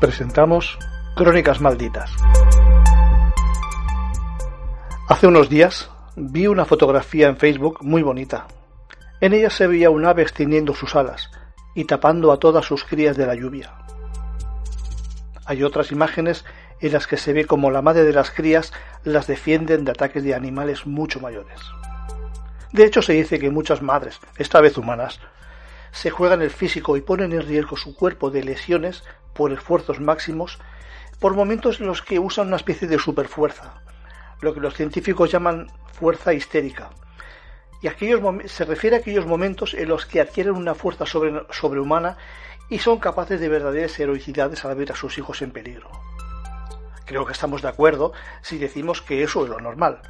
Presentamos Crónicas Malditas. Hace unos días vi una fotografía en Facebook muy bonita. En ella se veía un ave extendiendo sus alas y tapando a todas sus crías de la lluvia. Hay otras imágenes en las que se ve como la madre de las crías las defienden de ataques de animales mucho mayores. De hecho, se dice que muchas madres, esta vez humanas, se juegan el físico y ponen en riesgo su cuerpo de lesiones por esfuerzos máximos, por momentos en los que usan una especie de superfuerza, lo que los científicos llaman fuerza histérica. Y aquellos se refiere a aquellos momentos en los que adquieren una fuerza sobrehumana y son capaces de verdaderas heroicidades al ver a sus hijos en peligro. Creo que estamos de acuerdo si decimos que eso es lo normal.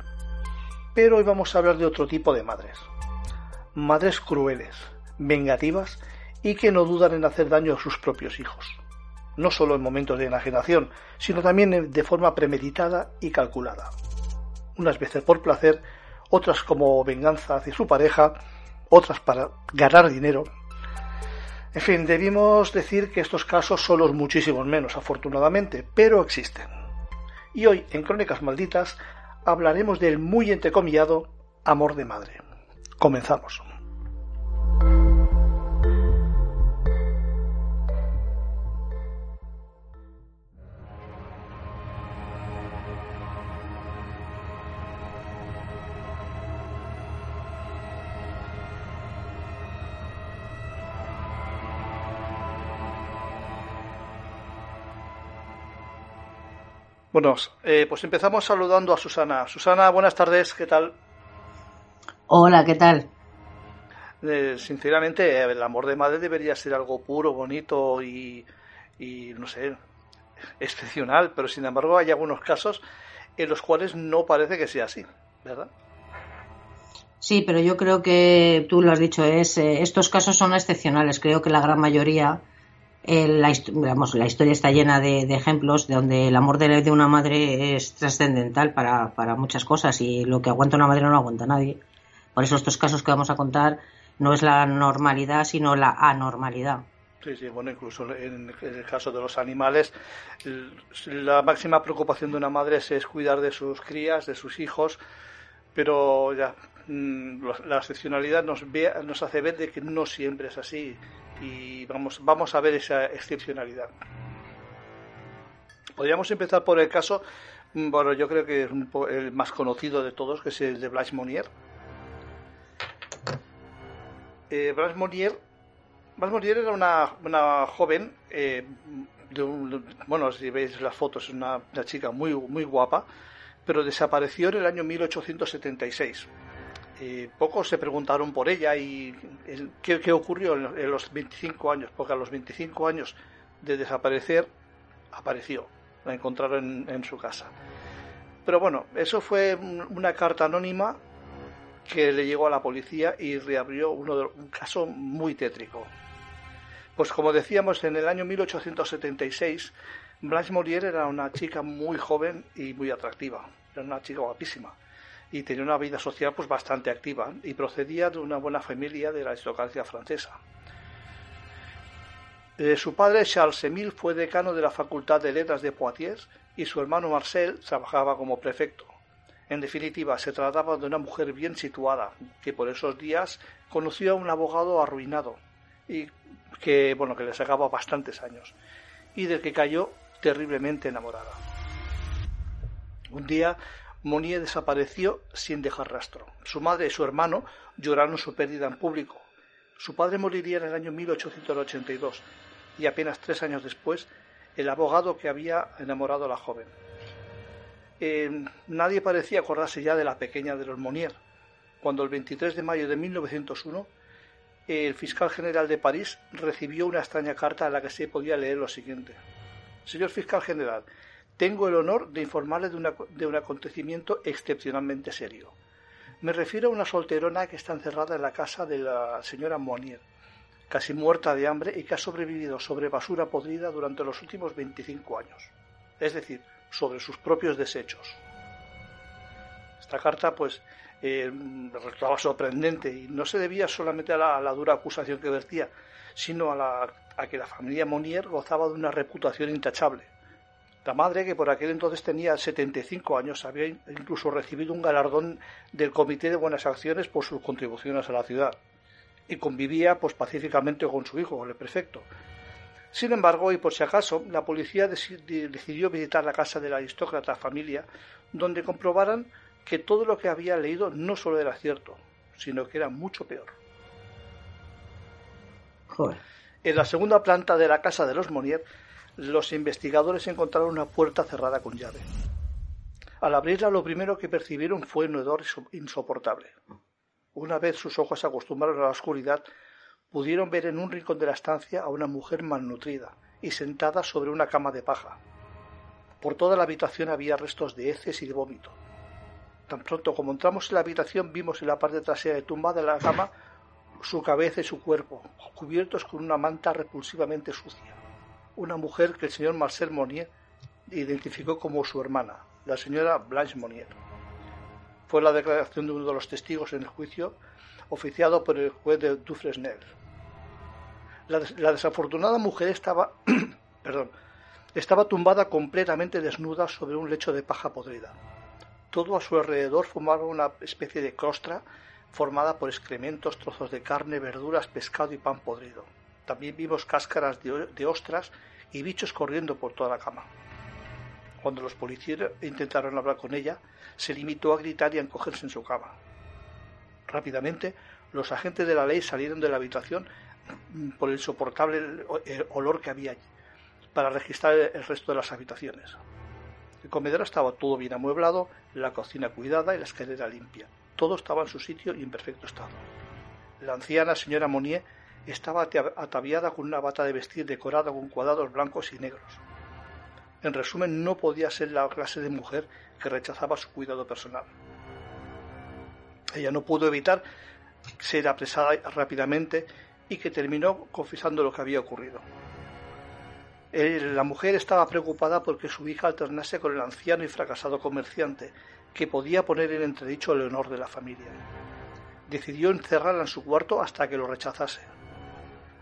Pero hoy vamos a hablar de otro tipo de madres. Madres crueles, vengativas y que no dudan en hacer daño a sus propios hijos no solo en momentos de enajenación, sino también de forma premeditada y calculada. Unas veces por placer, otras como venganza hacia su pareja, otras para ganar dinero. En fin, debimos decir que estos casos son los muchísimos menos, afortunadamente, pero existen. Y hoy, en Crónicas Malditas, hablaremos del muy entrecomillado amor de madre. Comenzamos. Bueno, eh, pues empezamos saludando a Susana. Susana, buenas tardes, ¿qué tal? Hola, ¿qué tal? Eh, sinceramente, el amor de madre debería ser algo puro, bonito y, y, no sé, excepcional, pero sin embargo hay algunos casos en los cuales no parece que sea así, ¿verdad? Sí, pero yo creo que tú lo has dicho, es eh, estos casos son excepcionales. Creo que la gran mayoría la, la historia está llena de, ejemplos de donde el amor de, una madre es trascendental para, muchas cosas y lo que aguanta una madre no lo aguanta nadie. Por eso estos casos que vamos a contar no es la normalidad, sino la anormalidad. Sí, sí, bueno, incluso en el caso de los animales, la máxima preocupación de una madre es cuidar de sus crías, de sus hijos, pero ya mm, la excepcionalidad nos, nos hace ver de que no siempre es así y vamos, vamos a ver esa excepcionalidad. Podríamos empezar por el caso, mm, bueno, yo creo que es el más conocido de todos, que es el de Blanche Monnier. Eh, Blanche Monnier, era una, una joven, eh, de bueno, si veis las fotos, es una, una chica muy, muy guapa, pero desapareció en el año 1876 eh, pocos se preguntaron por ella y qué, ocurrió en, los 25 años, porque a los 25 años de desaparecer apareció, la encontraron en, su casa. Pero bueno, eso fue una carta anónima que le llegó a la policía y reabrió uno de, un caso muy tétrico. Pues como decíamos, en el año 1876, Blanche Molière era una chica muy joven y muy atractiva, era una chica guapísima y tenía una vida social pues bastante activa y procedía de una buena familia de la aristocracia francesa. Eh, su padre Charles Emile fue decano de la Facultad de Letras de Poitiers y su hermano Marcel trabajaba como prefecto. En definitiva, se trataba de una mujer bien situada, que por esos días conoció a un abogado arruinado y que, bueno, que le sacaba bastantes años y del que cayó terriblemente enamorada. Un día Monier desapareció sin dejar rastro. Su madre y su hermano lloraron su pérdida en público. Su padre moriría en el año 1882 y apenas tres años después el abogado que había enamorado a la joven. Eh, nadie parecía acordarse ya de la pequeña de los Monier, cuando el 23 de mayo de 1901 el fiscal general de París recibió una extraña carta en la que se podía leer lo siguiente. Señor fiscal general, tengo el honor de informarle de, un acontecimiento excepcionalmente serio. Me refiero a una solterona que está encerrada en la casa de la señora Monier, casi muerta de hambre y que ha sobrevivido sobre basura podrida durante los últimos 25 años. Es decir, sobre sus propios desechos. Esta carta, pues, eh, resultaba sorprendente y no se debía solamente a la, dura acusación que vertía, sino a, a que la familia Monier gozaba de una reputación intachable. La madre, que por aquel entonces tenía 75 años, había incluso recibido un galardón del Comité de Buenas Acciones por sus contribuciones a la ciudad y convivía pues pacíficamente con su hijo, con el prefecto, sin embargo, y por si acaso, la policía decidió visitar la casa de la aristócrata familia, donde comprobaran que todo lo que había leído no solo era cierto, sino que era mucho peor. En la segunda planta de la casa de los Monier, los investigadores encontraron una puerta cerrada con llave. Al abrirla, lo primero que percibieron fue un hedor insoportable. Una vez sus ojos se acostumbraron a la oscuridad, pudieron ver en un rincón de la estancia a una mujer malnutrida y sentada sobre una cama de paja. Por toda la habitación había restos de heces y de vómito. Tan pronto como entramos en la habitación vimos en la parte trasera de tumba de la cama su cabeza y su cuerpo, cubiertos con una manta repulsivamente sucia. Una mujer que el señor Marcel Monnier identificó como su hermana, la señora Blanche Monnier. Fue la declaración de uno de los testigos en el juicio oficiado por el juez de Dufresnel. La, la desafortunada mujer estaba, perdón, estaba tumbada completamente desnuda sobre un lecho de paja podrida. Todo a su alrededor formaba una especie de costra formada por excrementos, trozos de carne, verduras, pescado y pan podrido. También vimos cáscaras de, ostras y bichos corriendo por toda la cama. Cuando los policías intentaron hablar con ella, se limitó a gritar y a encogerse en su cama. Rápidamente, los agentes de la ley salieron de la habitación por el insoportable olor que había allí, para registrar el resto de las habitaciones. El comedor estaba todo bien amueblado, la cocina cuidada y la escalera limpia. Todo estaba en su sitio y en perfecto estado. La anciana señora Monier estaba ataviada con una bata de vestir decorada con cuadrados blancos y negros. En resumen, no podía ser la clase de mujer que rechazaba su cuidado personal. Ella no pudo evitar ser apresada rápidamente y que terminó confesando lo que había ocurrido. La mujer estaba preocupada porque su hija alternase con el anciano y fracasado comerciante, que podía poner en entredicho el honor de la familia. Decidió encerrarla en su cuarto hasta que lo rechazase,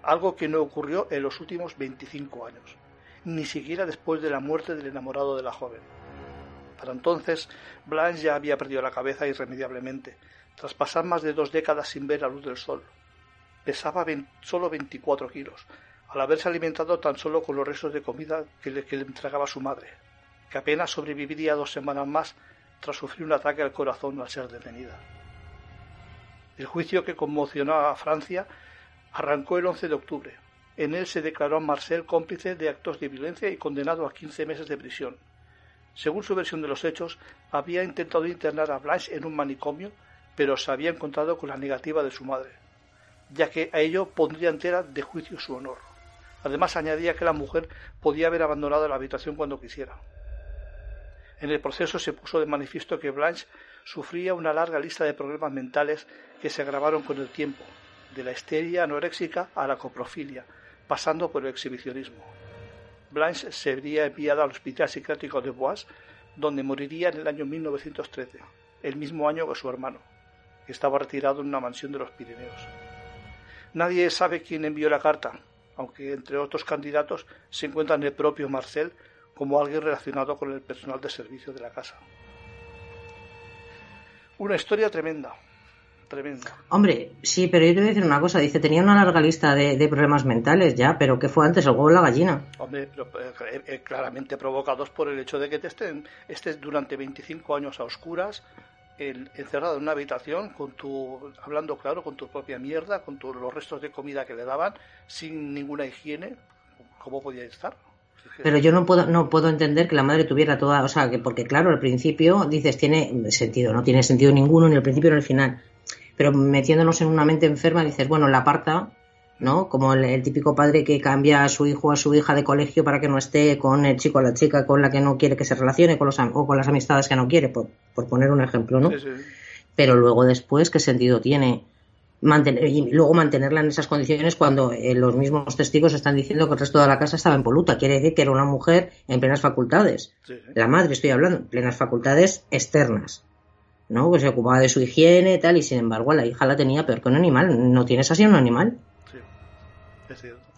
algo que no ocurrió en los últimos 25 años, ni siquiera después de la muerte del enamorado de la joven. Para entonces, Blanche ya había perdido la cabeza irremediablemente, tras pasar más de dos décadas sin ver la luz del sol. Pesaba solo 24 kilos, al haberse alimentado tan solo con los restos de comida que le, que le entregaba su madre, que apenas sobreviviría dos semanas más tras sufrir un ataque al corazón al ser detenida. El juicio que conmocionó a Francia arrancó el 11 de octubre. En él se declaró a Marcel cómplice de actos de violencia y condenado a 15 meses de prisión. Según su versión de los hechos, había intentado internar a Blanche en un manicomio, pero se había encontrado con la negativa de su madre, ya que a ello pondría entera de juicio su honor. Además añadía que la mujer podía haber abandonado la habitación cuando quisiera. En el proceso se puso de manifiesto que Blanche sufría una larga lista de problemas mentales que se agravaron con el tiempo, de la histeria anoréxica a la coprofilia, pasando por el exhibicionismo. Blanche sería enviada al Hospital Psiquiátrico de Bois, donde moriría en el año 1913, el mismo año que su hermano, que estaba retirado en una mansión de los Pirineos. Nadie sabe quién envió la carta, aunque entre otros candidatos se encuentran el propio Marcel como alguien relacionado con el personal de servicio de la casa. Una historia tremenda. Tremenda. Hombre, sí, pero yo te voy a decir una cosa. Dice, tenía una larga lista de, problemas mentales ya, pero ¿qué fue antes, el huevo o la gallina? Hombre, pero, eh, eh, claramente provocados por el hecho de que te estén, estés durante 25 años a oscuras, encerrado en una habitación con tu hablando claro con tu propia mierda con los restos de comida que le daban sin ninguna higiene cómo podía estar pero yo no puedo no puedo entender que la madre tuviera toda o sea que porque claro al principio dices tiene sentido no tiene sentido ninguno ni al principio ni al final pero metiéndonos en una mente enferma dices bueno la aparta ¿no? Como el, típico padre que cambia a su hijo o a su hija de colegio para que no esté con el chico o la chica con la que no quiere que se relacione con los, o con las amistades que no quiere, por, poner un ejemplo, ¿no? Pero luego después, ¿qué sentido tiene? Mantener, y luego mantenerla en esas condiciones cuando eh, los mismos testigos están diciendo que el resto de la casa estaba impoluta. Quiere decir que era una mujer en plenas facultades. La madre, estoy hablando, en plenas facultades externas. ¿No? Que se ocupaba de su higiene y tal, y sin embargo la hija la tenía peor que un animal. ¿No tienes así un animal?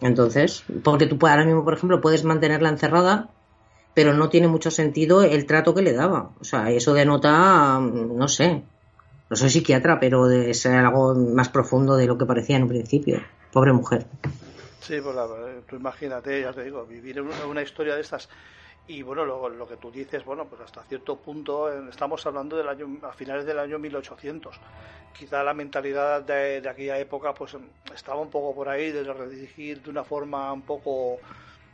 Entonces, porque tú ahora mismo, por ejemplo, puedes mantenerla encerrada, pero no tiene mucho sentido el trato que le daba. O sea, eso denota, no sé, no soy psiquiatra, pero de ser algo más profundo de lo que parecía en un principio. Pobre mujer. Sí, pues la, tú imagínate, ya te digo, vivir una, una historia de estas y bueno, lo, lo, que tú dices, bueno, pues hasta cierto punto estamos hablando del año a finales del año 1800. Quizá la mentalidad de, aquella época pues estaba un poco por ahí de redirigir de una forma un poco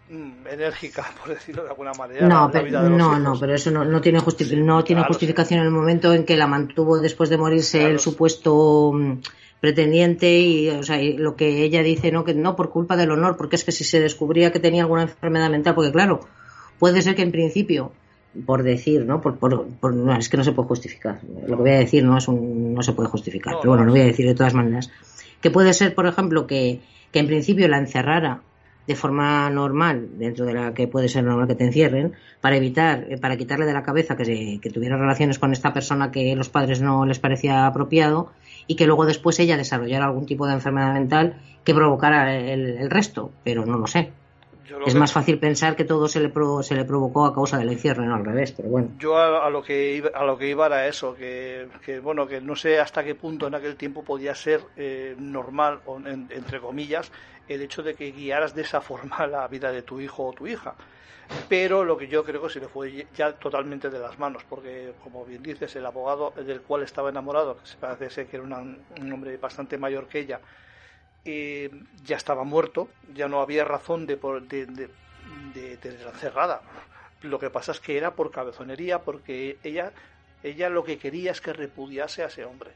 mm, enérgica, por decirlo de alguna manera. No, pero, no, no, pero eso no, no tiene, no tiene justificación en el momento en que la mantuvo después de morirse el supuesto mm, pretendiente y, o sea, lo que ella dice, no, que no por culpa del honor, porque es que si se descubría que tenía alguna enfermedad mental, porque claro, Puede ser que en principio, por decir, ¿no? Por, por, no, es que no se puede justificar. Lo que voy a decir no es un, no se puede justificar. pero bueno, lo voy a decir de todas maneras. Que puede ser, por ejemplo, que, que en principio la encerrara de forma normal, dentro de la que puede ser normal que te encierren, para evitar, eh, para quitarle de la cabeza que, que tuviera relaciones con esta persona que los padres no les parecía apropiado y que luego después ella desarrollara algún tipo de enfermedad mental que provocara el resto, pero no lo sé es más fácil pensar que todo se le, se le provocó a causa del encierro, no al revés, pero bueno. Yo a, lo que iba, a lo que iba era eso, que, bueno, que no sé hasta qué punto en aquel tiempo podía ser eh, normal, o entre comillas, el hecho de que guiaras de esa forma la vida de tu hijo o tu hija. Pero lo que yo creo que se le fue ya totalmente de las manos, porque como bien dices, el abogado del cual estaba enamorado, que se parece ser que era un hombre bastante mayor que ella, eh, ya estaba muerto, ya no había razón de, de, de, de, tenerla cerrada. Lo que pasa es que era por cabezonería, porque ella, ella lo que quería es que repudiase a ese hombre.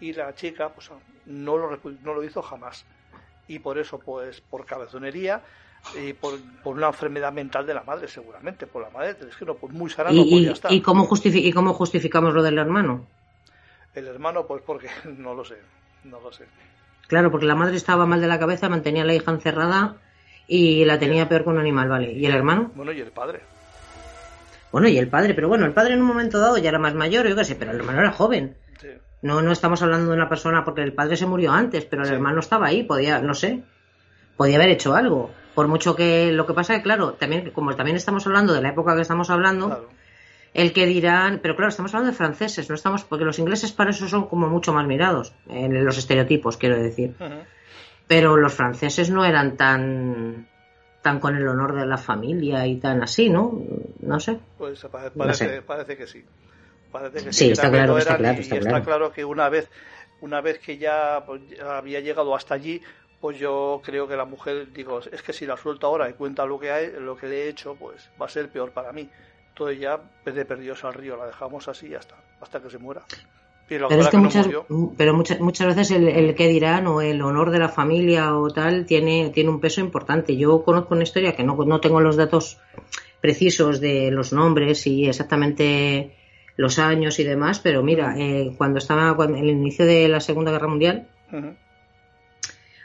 Y la chica pues, no, lo, no lo hizo jamás. Y por eso, pues, por cabezonería, y por, por, una enfermedad mental de la madre, seguramente, por la madre, es que no, pues muy sana no podía estar. ¿y cómo, ¿Y cómo justificamos lo del hermano? El hermano, pues porque no lo sé, no lo sé. Claro, porque la madre estaba mal de la cabeza, mantenía a la hija encerrada y la tenía peor que un animal, ¿vale? ¿Y el hermano? Bueno, y el padre. Bueno, y el padre, pero bueno, el padre en un momento dado ya era más mayor, yo qué sé, pero el hermano era joven. No, no estamos hablando de una persona porque el padre se murió antes, pero el hermano estaba ahí, podía, no sé, podía haber hecho algo. Por mucho que lo que pasa es que, claro, también, como también estamos hablando de la época que estamos hablando, el que dirán, pero claro, estamos hablando de franceses, no estamos, porque los ingleses para eso son como mucho más mirados, en los estereotipos, quiero decir. Pero los franceses no eran tan tan con el honor de la familia y tan así, ¿no? No sé. Pues parece, parece que sí. Parece que sí, sí está, claro, está, claro, está, está claro, que una vez, una vez que ya pues, había llegado hasta allí, pues yo creo que la mujer, digo, es que si la suelto ahora y cuenta lo que hay, lo que le he hecho, pues va a ser peor para mí entonces ya de perdidos al río, la dejamos así está, hasta que se muera. Pero, es que, muchas, pero muchas, muchas veces el, el que dirán o el honor de la familia o tal tiene, tiene un peso importante. Yo conozco una historia que no, no tengo los datos precisos de los nombres y exactamente los años y demás, pero mira, eh, cuando estaba en el inicio de la Segunda Guerra Mundial,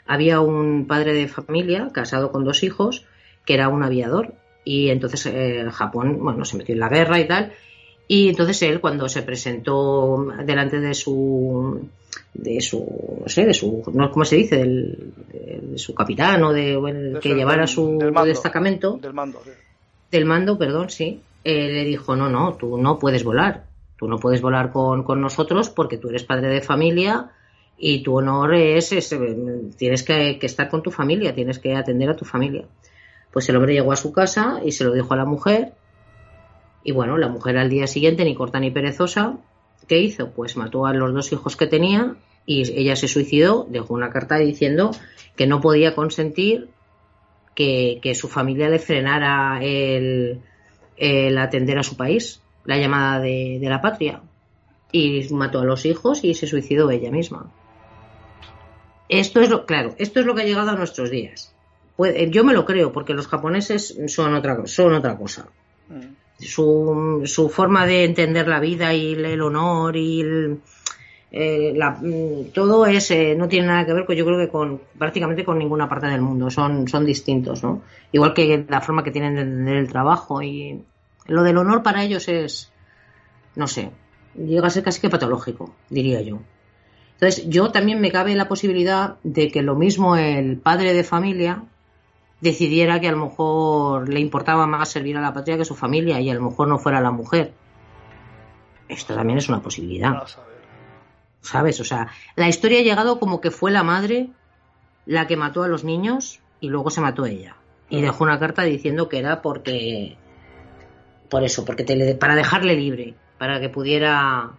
había un padre de familia casado con dos hijos que era un aviador y entonces eh, Japón, bueno, se metió en la guerra y tal. Y entonces él, cuando se presentó delante de su, de su, no sé, de su, no, ¿cómo se dice? Del, de, su capitán o de, que llevara su destacamento. Del mando, Del mando, perdón, sí. Eh, le dijo, no, no, tú no puedes volar. Tú no puedes volar con, nosotros porque tú eres padre de familia y tu honor es, tienes que, estar con tu familia, tienes que atender a tu familia. Pues el hombre llegó a su casa y se lo dijo a la mujer. Y bueno, la mujer al día siguiente, ni corta ni perezosa, ¿qué hizo? Pues mató a los dos hijos que tenía y ella se suicidó, dejó una carta diciendo que no podía consentir que, su familia le frenara el, atender a su país, la llamada de, la patria. Y mató a los hijos y se suicidó ella misma. Esto es lo, claro, esto es lo que ha llegado a nuestros días. Yo me lo creo, porque los japoneses son otra, son otra cosa. Mm. Su, su, forma de entender la vida y el honor y el, eh, mm, todo es, eh, no tiene nada que ver con, yo creo que con prácticamente con ninguna parte del mundo, son, son distintos, ¿no? Igual que la forma que tienen de entender el trabajo y lo del honor para ellos es, no sé, llega a ser casi que patológico, diría yo. Entonces, yo también me cabe la posibilidad de que lo mismo el padre de familia decidiera que a lo mejor le importaba más servir a la patria que su familia y a lo mejor no fuera la mujer. Esto también es una posibilidad. ¿sabes? O sea, la historia ha llegado como que fue la madre la que mató a los niños y luego se mató ella. Y dejó una carta diciendo que era porque. Por eso, porque para dejarle libre, para que pudiera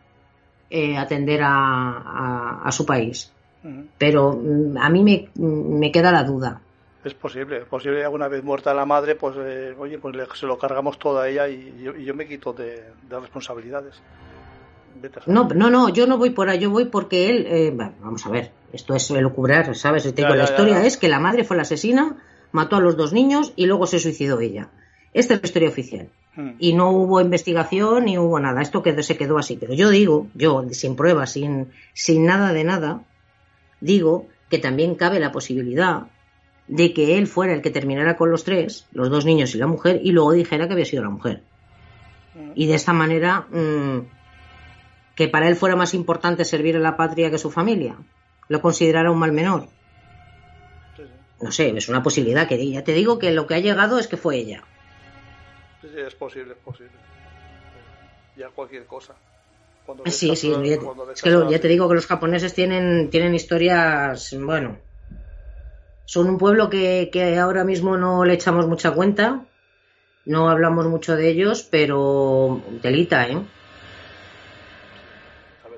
eh, atender a, su país. Pero mm, a mí me, me, queda la duda. Es posible, es posible alguna vez muerta la madre, pues eh, oye, pues se lo cargamos todo a ella y yo, me quito de responsabilidades. No, no, no, yo no voy por ahí, yo voy porque él, eh, vamos a ver, esto es lucubrar, ¿sabes? la historia es que la madre fue la asesina, mató a los dos niños y luego se suicidó ella. Esta es la historia oficial. Hmm. Y no hubo investigación ni hubo nada. Esto quedó, se quedó así. Pero yo digo, yo, sin pruebas, sin, sin nada de nada, digo que también cabe la posibilidad de que él fuera el que terminara con los tres, los dos niños y la mujer, y luego dijera que había sido la mujer. Hmm. Y de esta manera mm, que para él fuera más importante servir a la patria que su familia, lo considerara un mal menor. No sé, es una posibilidad que ya te digo que lo que ha llegado es que fue ella. Sí, sí, es posible, es posible. Ya cualquier cosa. sí, sí, ya, es que ya te digo que los japoneses tienen, tienen historias, bueno, son un pueblo que, que ahora mismo no le echamos mucha cuenta, no hablamos mucho de ellos, pero telita, ¿eh?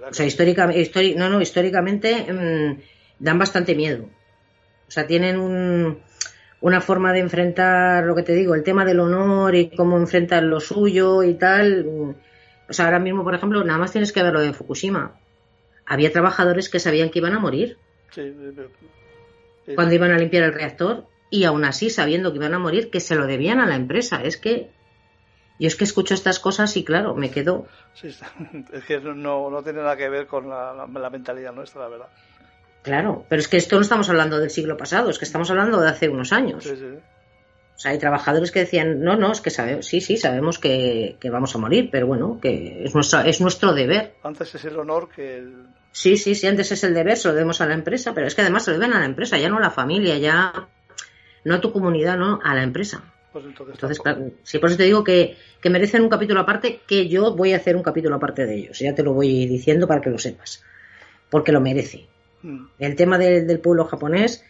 O sea, históricamente, no, no, históricamente mm, dan bastante miedo. O sea, tienen una forma de enfrentar lo que te digo, el tema del honor y cómo enfrentan lo suyo y tal. Mm, o sea, ahora mismo, por ejemplo, nada más tienes que ver lo de Fukushima. Había trabajadores que sabían que iban a morir. Cuando iban a limpiar el reactor. Y aún así, sabiendo que iban a morir, que se lo debían a la empresa. Es que yo es que escucho estas cosas y claro, me quedo... Sí, es que no, no tiene nada que ver con la, mentalidad nuestra, la verdad. Claro, pero es que esto no estamos hablando del siglo pasado, es que estamos hablando de hace unos años. Sí, sí. O sea, hay trabajadores que decían, no, no, es que sabemos, sí, sí, sabemos que, vamos a morir, pero bueno, que es nuestro, es nuestro deber. Antes es el honor que el... Sí, sí, sí, antes es el deber, se lo debemos a la empresa, pero es que además se lo deben a la empresa, ya no a la familia, ya no a tu comunidad, no, a la empresa. Pues entonces, sí, por eso te digo que, merecen un capítulo aparte, que yo voy a hacer un capítulo aparte de ellos. Ya te lo voy diciendo para que lo sepas. Porque lo merece. Mm. El tema del pueblo japonés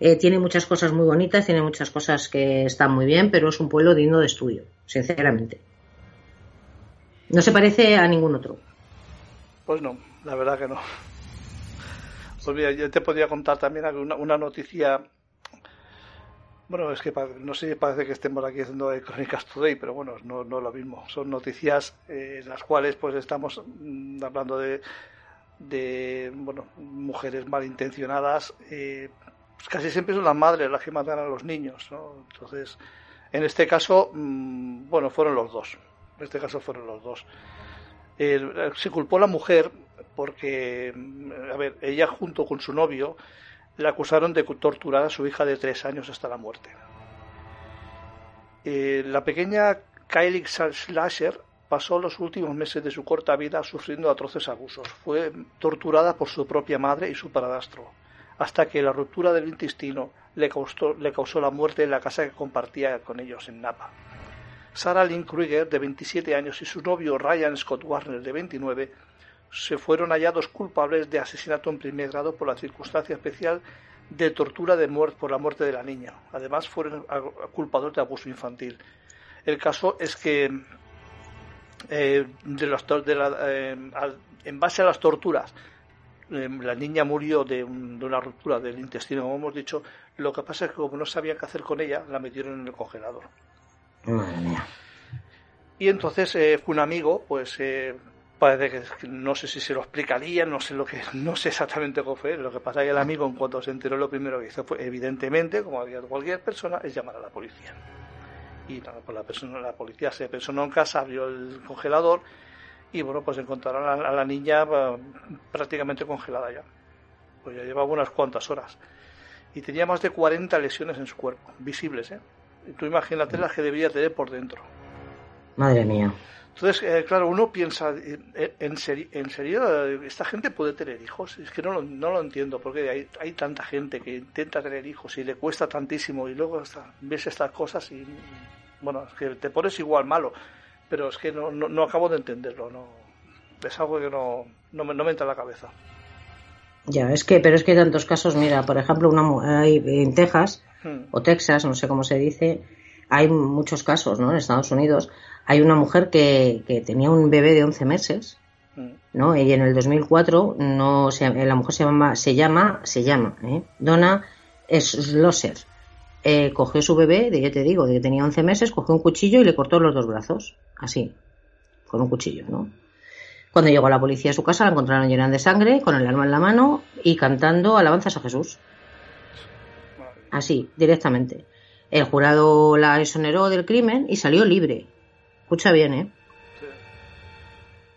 eh, tiene muchas cosas muy bonitas, tiene muchas cosas que están muy bien, pero es un pueblo digno de estudio, sinceramente. No se parece a ningún otro. Pues no, la verdad que no. Pues yo te podría contar también una noticia bueno, es que no sé, parece que estemos aquí haciendo Crónicas Today, pero bueno, no, no lo mismo. Son noticias eh, en las cuales pues estamos mm, hablando de, de bueno, mujeres malintencionadas. Eh, pues casi siempre son las madres las que matan a los niños, ¿no? Entonces, en este caso, mm, bueno, fueron los dos. En este caso fueron los dos. se culpó a la mujer porque, mm, a ver, ella junto con su novio le acusaron de torturar a su hija de tres años hasta la muerte. Eh, la pequeña Kylie Slasher pasó los últimos meses de su corta vida sufriendo atroces abusos. Fue torturada por su propia madre y su paradastro, hasta que la ruptura del intestino le causó, le causó la muerte en la casa que compartía con ellos en Napa. Sarah Lynn Krueger, de 27 años, y su novio Ryan Scott Warner, de 29, se fueron hallados culpables de asesinato en primer grado por la circunstancia especial de tortura de muerte por la muerte de la niña. Además, fueron culpados de abuso infantil. El caso es que eh, eh, en base a las torturas, la niña murió de, una ruptura del intestino, como hemos dicho. Lo que pasa es que como no sabían qué hacer con ella, la metieron en el congelador. Y entonces un amigo, pues parece que no sé si se lo explicaría, no sé lo que, no sé exactamente cómo fue. Lo que pasa es que el amigo, en cuanto se enteró, lo primero que hizo fue, evidentemente, como había cualquier persona, es llamar a la policía. Y nada, pues la persona, la policía se personó en casa, abrió el congelador y bueno, pues encontraron a, la niña eh, prácticamente congelada ya. Pues ya llevaba unas cuantas horas. Y tenía más de 40 lesiones en su cuerpo, visibles, ¿eh? Y tú imagínate las que debía tener por dentro. Madre mía. Entonces, eh, claro, uno piensa, ¿en, serio, ¿en serio esta gente puede tener hijos? Es que no lo, no lo entiendo, porque hay, hay tanta gente que intenta tener hijos y le cuesta tantísimo y luego ves estas cosas y, bueno, es que te pones igual malo, pero es que no, no, acabo de entenderlo, no es algo que no, no, me, no me entra en la cabeza. Ya, es que, pero es que hay tantos casos, mira, por ejemplo, una, hay, en Texas hmm. o Texas, no sé cómo se dice, hay muchos casos, ¿no? En Estados Unidos hay una mujer que, que tenía un bebé de 11 meses, mm. ¿no? Y en el 2004 no se, la mujer se llama, se llama, se llama, ¿eh? Donna Schlosser. Eh, cogió su bebé, de, ya te digo, de que tenía 11 meses, cogió un cuchillo y le cortó los dos brazos, así, con un cuchillo, ¿no? Cuando llegó la policía a su casa la encontraron llena de sangre, con el arma en la mano y cantando alabanzas a Jesús. Así, directamente. El jurado la exoneró del crimen y salió libre. Escucha bien, ¿eh?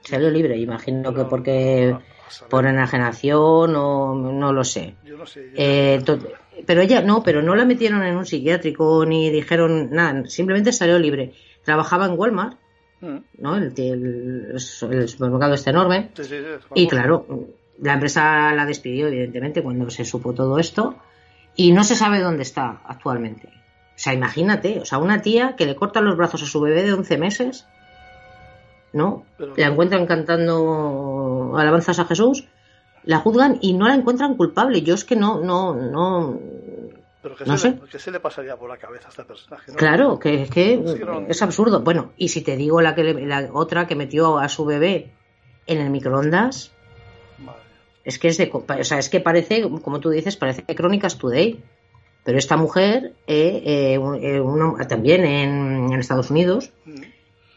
Salió libre, imagino que porque por enajenación o no lo sé. Yo no sé. Pero ella no, pero no la metieron en un psiquiátrico ni dijeron nada, simplemente salió libre. Trabajaba en Walmart, mm. ¿no? El, el, supermercado está enorme. y claro, la empresa la despidió, evidentemente, cuando se supo todo esto. Y no se sabe dónde está actualmente. O sea, imagínate, o sea, una tía que le corta los brazos a su bebé de 11 meses, ¿no? la encuentran cantando alabanzas a Jesús, la juzgan y no la encuentran culpable. Yo es que no, no, no. Pero que, se, le, ¿qué se le pasaría por la cabeza a este personaje? Claro, que, es que es absurdo. Bueno, y si te digo la, que la otra que metió a su bebé en el microondas, es que es de, o sea, es que parece, como tú dices, parece Crónicas Today. Pero esta mujer, eh, eh, eh también en, Estados Unidos, mm.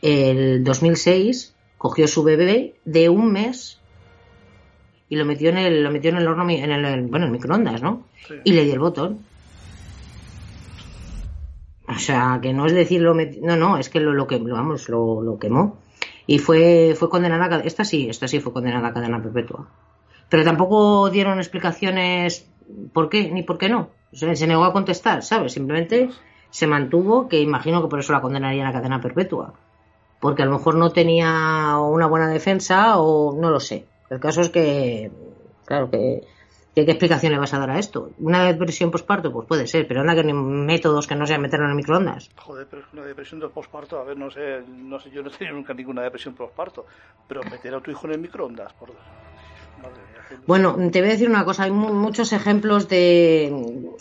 el 2006 cogió su bebé de un mes y lo metió en el, lo metió en el horno, en el, bueno, en microondas, ¿no? Y le dio el botón. O sea, que no es decir lo no, no, es que lo, lo que vamos, lo, lo, quemó. Y fue, fue condenada, esta sí, esta sí fue condenada a cadena perpetua. Pero tampoco dieron explicaciones por qué ni por qué no se negó a contestar, ¿sabes? Simplemente se mantuvo, que imagino que por eso la condenarían a cadena perpetua. Porque a lo mejor no tenía una buena defensa o no lo sé. El caso es que, claro, que, ¿qué explicación le vas a dar a esto? ¿Una depresión posparto? Pues puede ser, pero anda que ni métodos que no sean meterlo en microondas. Joder, pero una depresión de posparto, a ver, no sé, no sé, yo no he tenido nunca ninguna depresión posparto, pero meter a tu hijo en el microondas, por bueno, te voy a decir una cosa, hay muchos ejemplos de...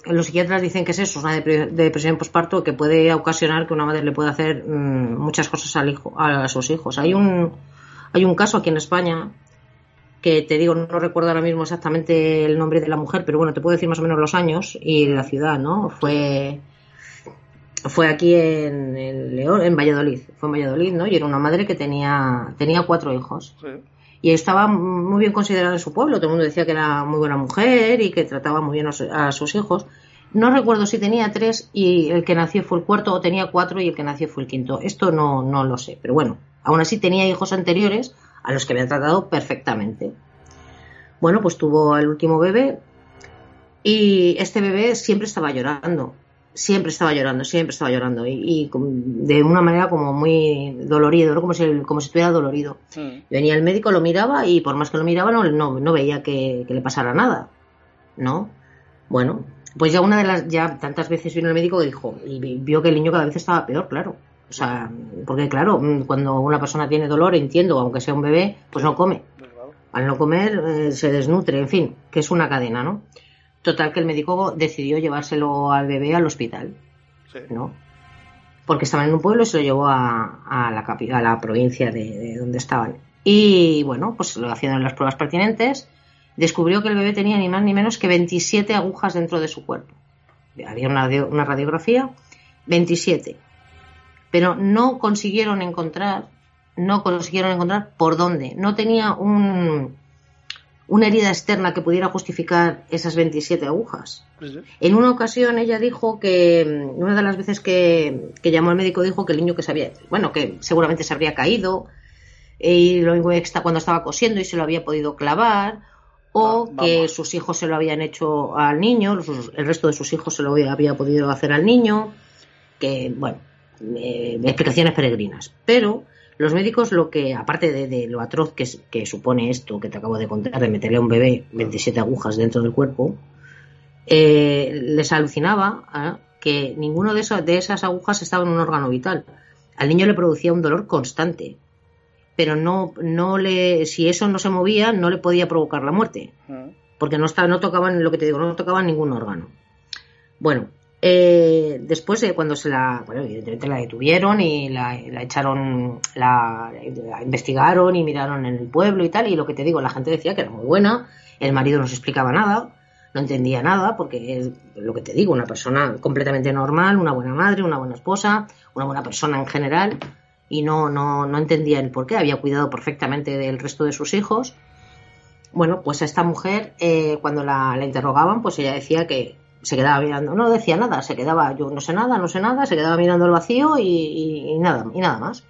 Los psiquiatras dicen que es eso, una depresión postparto que puede ocasionar que una madre le pueda hacer mm, muchas cosas al hijo, a sus hijos. Hay un, hay un caso aquí en España que te digo, no recuerdo ahora mismo exactamente el nombre de la mujer, pero bueno, te puedo decir más o menos los años y la ciudad, ¿no? Fue fue aquí en, León, en Valladolid, fue en Valladolid, ¿no? Y era una madre que tenía tenía cuatro hijos. Sí y estaba muy bien considerada en su pueblo. Todo el mundo decía que era muy buena mujer y que trataba muy bien a, sus hijos. No recuerdo si tenía tres y el que nació fue el cuarto o tenía cuatro y el que nació fue el quinto. Esto no, no lo sé, pero bueno, aún así tenía hijos anteriores a los que había tratado perfectamente. Bueno, pues tuvo el último bebé y este bebé siempre estaba llorando siempre estaba llorando, siempre estaba llorando y, de una manera como muy dolorido, como si, como si estuviera dolorido. Venía el médico, lo miraba y por más que lo miraba no, no, veía que, le pasara nada, ¿no? Bueno, pues ya una de las, ya tantas veces vino el médico y dijo, y vio que el niño cada vez estaba peor, claro. O sea, porque claro, mm, cuando una persona tiene dolor, entiendo, aunque sea un bebé, pues no come. Al no comer eh, se desnutre, en fin, que es una cadena, ¿no? Total que el médico decidió llevárselo al bebé al hospital, ¿no? Porque estaban en un pueblo y se lo llevó a, la, a la provincia de, donde estaban. Y bueno, pues lo haciendo las pruebas pertinentes, descubrió que el bebé tenía ni más ni menos que 27 agujas dentro de su cuerpo. Había una, una radiografía, 27. Pero no consiguieron encontrar, no consiguieron encontrar por dónde. No tenía un, una herida externa que pudiera justificar esas 27 agujas. En una ocasión ella dijo que, una de las veces que, llamó al médico dijo que el niño que se había, bueno, que seguramente se habría caído eh, y lo mismo está cuando estaba cosiendo y se lo había podido clavar o que sus hijos se lo habían hecho al niño, el resto de sus hijos se lo había, podido hacer al niño, que, bueno, eh, explicaciones peregrinas. Pero los médicos lo que, aparte de, lo atroz que, que, supone esto que te acabo de contar, de meterle a un bebé 27 agujas dentro del cuerpo, eh, les alucinaba ¿eh? que ninguno de, de esas agujas estaba en un órgano vital. Al niño le producía un dolor constante, pero no, no le, si eso no se movía, no le podía provocar la muerte, mm. porque no, estaba, no tocaban, lo que te digo, no tocaban ningún órgano. Bueno, eh, después de cuando se la, bueno, evidentemente la detuvieron y la, echaron, la, investigaron y miraron en el pueblo y tal, y lo que te digo, la gente decía que era muy buena, el marido no se explicaba nada, no entendía nada, porque es lo que te digo, una persona completamente normal, una buena madre, una buena esposa, una buena persona en general, y no, no, no entendía el por qué, había cuidado perfectamente del resto de sus hijos. Bueno, pues a esta mujer, eh, cuando la interrogaban, pues ella decía que, se quedaba mirando, no decía nada, se quedaba, yo no sé nada, no sé nada, se quedaba mirando el vacío y, nada, y nada más.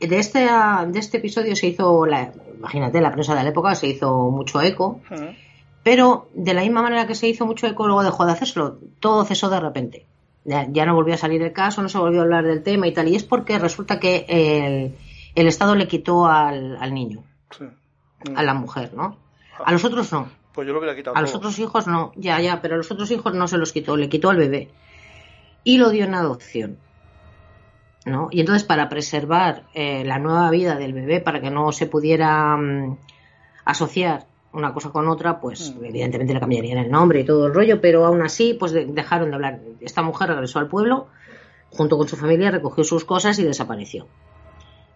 De este, de este episodio se hizo, la, imagínate, la prensa de la época se hizo mucho eco, pero de la misma manera que se hizo mucho eco, luego dejó de hacerlo, todo cesó de repente. Ya, no volvió a salir el caso, no se volvió a hablar del tema y tal, y es porque resulta que el, el Estado le quitó al, al niño, a la mujer, ¿no? A los otros no. Pues yo lo hubiera quitado. A los otros hijos no, ya, ya, pero a los otros hijos no se los quitó, le quitó al bebé. Y lo dio en adopción. ¿no? Y entonces, para preservar eh, la nueva vida del bebé, para que no se pudiera mm, asociar una cosa con otra, pues mm. evidentemente le cambiarían el nombre y todo el rollo, pero aún así, pues dejaron de hablar. Esta mujer regresó al pueblo, junto con su familia, recogió sus cosas y desapareció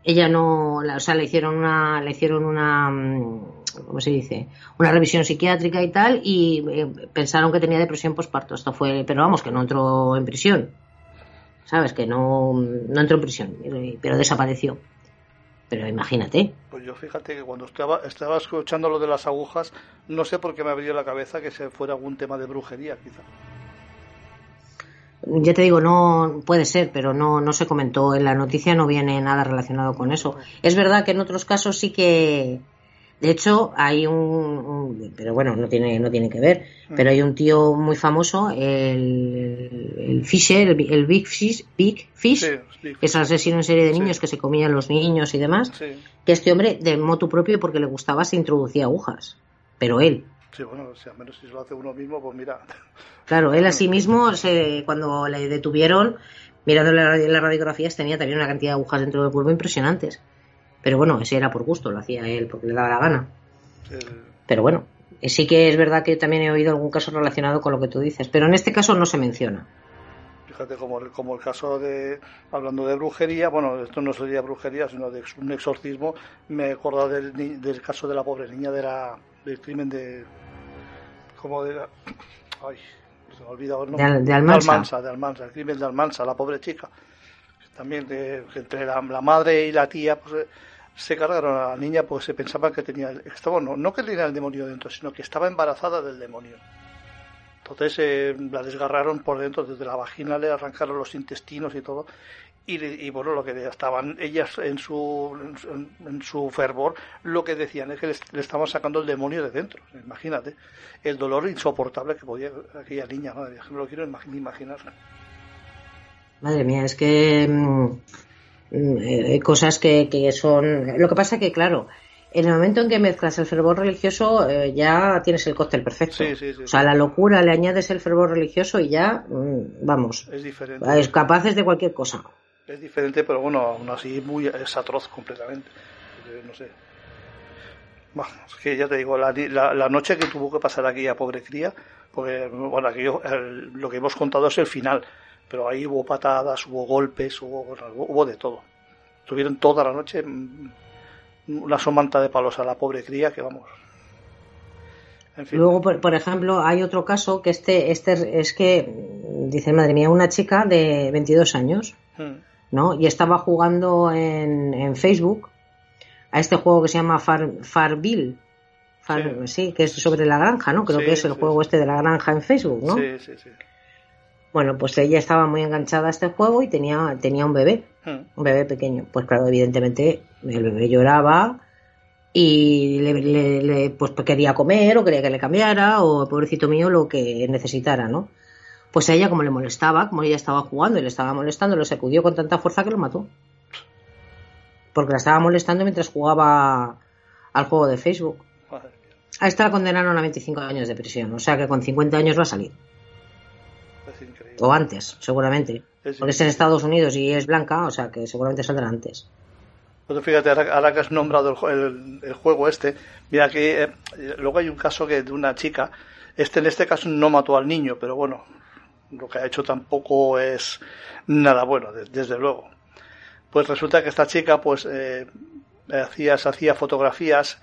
ella no, o sea, le hicieron una, le hicieron una, mm, ¿cómo se dice? Una revisión psiquiátrica y tal, y eh, pensaron que tenía depresión postparto. Esto fue, pero vamos, que no entró en prisión. ¿Sabes? Que no, no entró en prisión, pero desapareció. Pero imagínate. Pues yo fíjate que cuando estaba, estaba escuchando lo de las agujas, no sé por qué me abrió la cabeza que se fuera algún tema de brujería, quizá ya te digo, no puede ser, pero no, no se comentó en la noticia, no viene nada relacionado con eso. Es verdad que en otros casos sí que, de hecho, hay un, pero bueno, no tiene, no tiene que ver, mm. pero hay un tío muy famoso, el, el Fisher, el, Big Fish, Big Fish, que es asesino en serie de niños que se comía a los niños y demás, que este hombre, de motu propio, porque le gustaba, se introducía agujas, pero él. Sí, bueno, si al menos si lo hace uno mismo, pues mira. Claro, él a sí mismo, se, cuando le detuvieron, mirando las radiografías, tenía también una cantidad de agujas dentro del cuerpo impresionantes. Pero bueno, ese era por gusto, lo hacía él porque le daba la gana. Pero bueno, sí que es verdad que también he oído algún caso relacionado con lo que tú dices, pero en este caso no se menciona. Fíjate, como, como el caso de, hablando de brujería, bueno, esto no sería brujería, sino de un exorcismo, me he acordado del, del caso de la pobre niña de la, del crimen de, como de ay, se me ha olvidado el nombre. De, Almansa. De Almansa, el crimen de Almansa, la pobre chica. También de, entre la, madre y la tía, pues eh, se cargaron a la niña, pues se pensaba que tenía, estaba, no, no que tenía el demonio dentro, sino que estaba embarazada del demonio. Entonces eh, la desgarraron por dentro, desde la vagina le arrancaron los intestinos y todo, y, bueno, lo que estaban ellas en su, en, su fervor, lo que decían es que le, estaban sacando el demonio de dentro. Imagínate, el dolor insoportable que podía aquella niña, madre, no lo quiero imaginar. Madre mía, es que mm, mm, hay cosas que, que son. Lo que pasa que, claro, en el momento en que mezclas el fervor religioso, eh, ya tienes el cóctel perfecto. o sea, a la locura le añades el fervor religioso y ya, mm, vamos, es diferente. Es capaces de cualquier cosa. Es diferente, pero bueno, aún así muy, es atroz completamente. No sé. Bueno, es que ya te digo, la, la, noche que tuvo que pasar aquí a pobre cría, porque bueno, aquí lo que hemos contado es el final, pero ahí hubo patadas, hubo golpes, hubo, hubo de todo. Tuvieron toda la noche mm, una somanta de palos a la pobre cría que vamos. Luego, por, ejemplo, hay otro caso que este, este es que, dice, madre mía, una chica de 22 años, hmm. ¿No? Y estaba jugando en, en, Facebook a este juego que se llama Far, Farville. sí. que es sobre la granja, ¿no? Creo que es el juego este de la granja en Facebook, ¿no? Sí, sí, sí. Bueno, pues ella estaba muy enganchada a este juego y tenía, tenía un bebé, hmm. un bebé pequeño. Pues claro, evidentemente el bebé lloraba, y le, pues quería comer o quería que le cambiara o pobrecito mío lo que necesitara, ¿no? Pues a ella como le molestaba, como ella estaba jugando y le estaba molestando, lo sacudió con tanta fuerza que lo mató. Porque la estaba molestando mientras jugaba al juego de Facebook. A esta la condenaron a 25 años de prisión, o sea que con 50 años va a salir. O antes, seguramente. Porque es en Estados Unidos y es blanca, o sea que seguramente saldrá antes. Pues fíjate, ahora, que has nombrado el, juego este, mira que eh, luego hay un caso que de una chica, este en este caso no mató al niño, pero bueno, lo que ha hecho tampoco es nada bueno, desde luego. Pues resulta que esta chica pues eh, hacía, hacía fotografías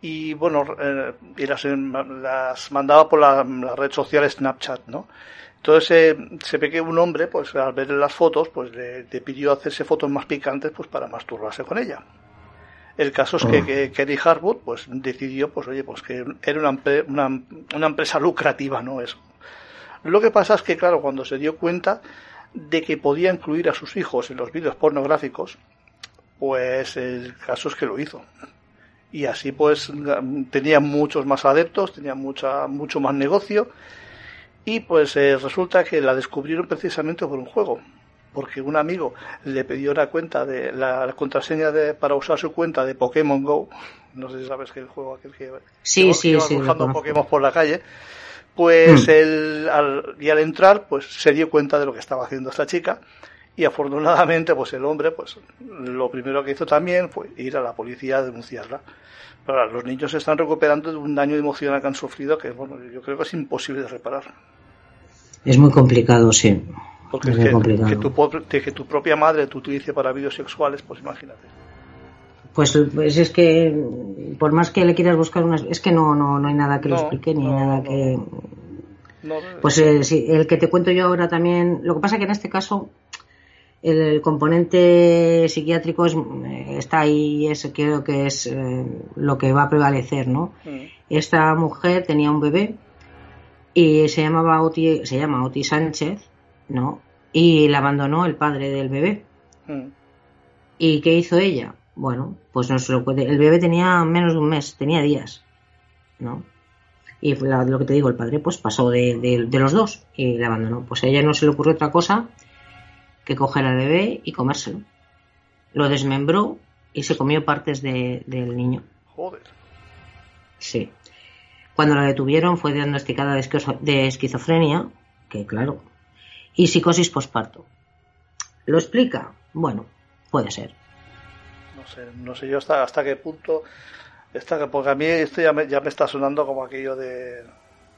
y bueno, eh, y las, las, mandaba por la, la red social Snapchat, ¿no? Entonces eh, se ve que un hombre, pues al ver las fotos, pues le, pidió hacerse fotos más picantes, pues para masturbarse con ella. El caso es que, oh. que Kerry Harwood, pues decidió, pues oye, pues que era una, una, una empresa lucrativa, ¿no? Eso. Lo que pasa es que, claro, cuando se dio cuenta de que podía incluir a sus hijos en los vídeos pornográficos, pues el caso es que lo hizo. Y así pues tenía muchos más adeptos, tenía mucha, mucho más negocio y pues eh, resulta que la descubrieron precisamente por un juego, porque un amigo le pidió la cuenta de la, contraseña de, para usar su cuenta de Pokémon Go. No sé si sabes que el juego aquel que, sí, sí, buscando Pokémon por la calle. Pues mm. él, al, y al entrar, pues se dio cuenta de lo que estaba haciendo esta chica y afortunadamente pues el hombre pues lo primero que hizo también fue ir a la policía a denunciarla pero los niños se están recuperando de un daño emocional que han sufrido que bueno yo creo que es imposible de reparar es muy complicado, sí. Porque es, que, que, tu, propia madre te utilice para vídeos sexuales, pues imagínate. Pues, pues, es que, por más que le quieras buscar unas. Es que no, no, no hay nada que lo explique, ni nada que. pues eh, sí, el que te cuento yo ahora también. Lo que pasa que en este caso el, componente psiquiátrico es, eh, está ahí, es, creo que es eh, lo que va a prevalecer, ¿no? Mm. Esta mujer tenía un bebé y se llamaba Oti, se llama Oti Sánchez, ¿no? Y la abandonó el padre del bebé. Mm. ¿Y qué hizo ella? Bueno, pues no se lo puede. El bebé tenía menos de un mes, tenía días, ¿no? Y lo que te digo, el padre pues pasó de, los dos y la abandonó. Pues a ella no se le ocurrió otra cosa que coger al bebé y comérselo. Lo desmembró y se comió partes del niño. Joder. Sí. Cuando la detuvieron fue diagnosticada de esquizofrenia, que claro, y psicosis posparto. ¿Lo explica? Bueno, puede ser. No sé, no sé yo hasta, hasta qué punto, está, porque a mí esto ya me, ya me está sonando como aquello de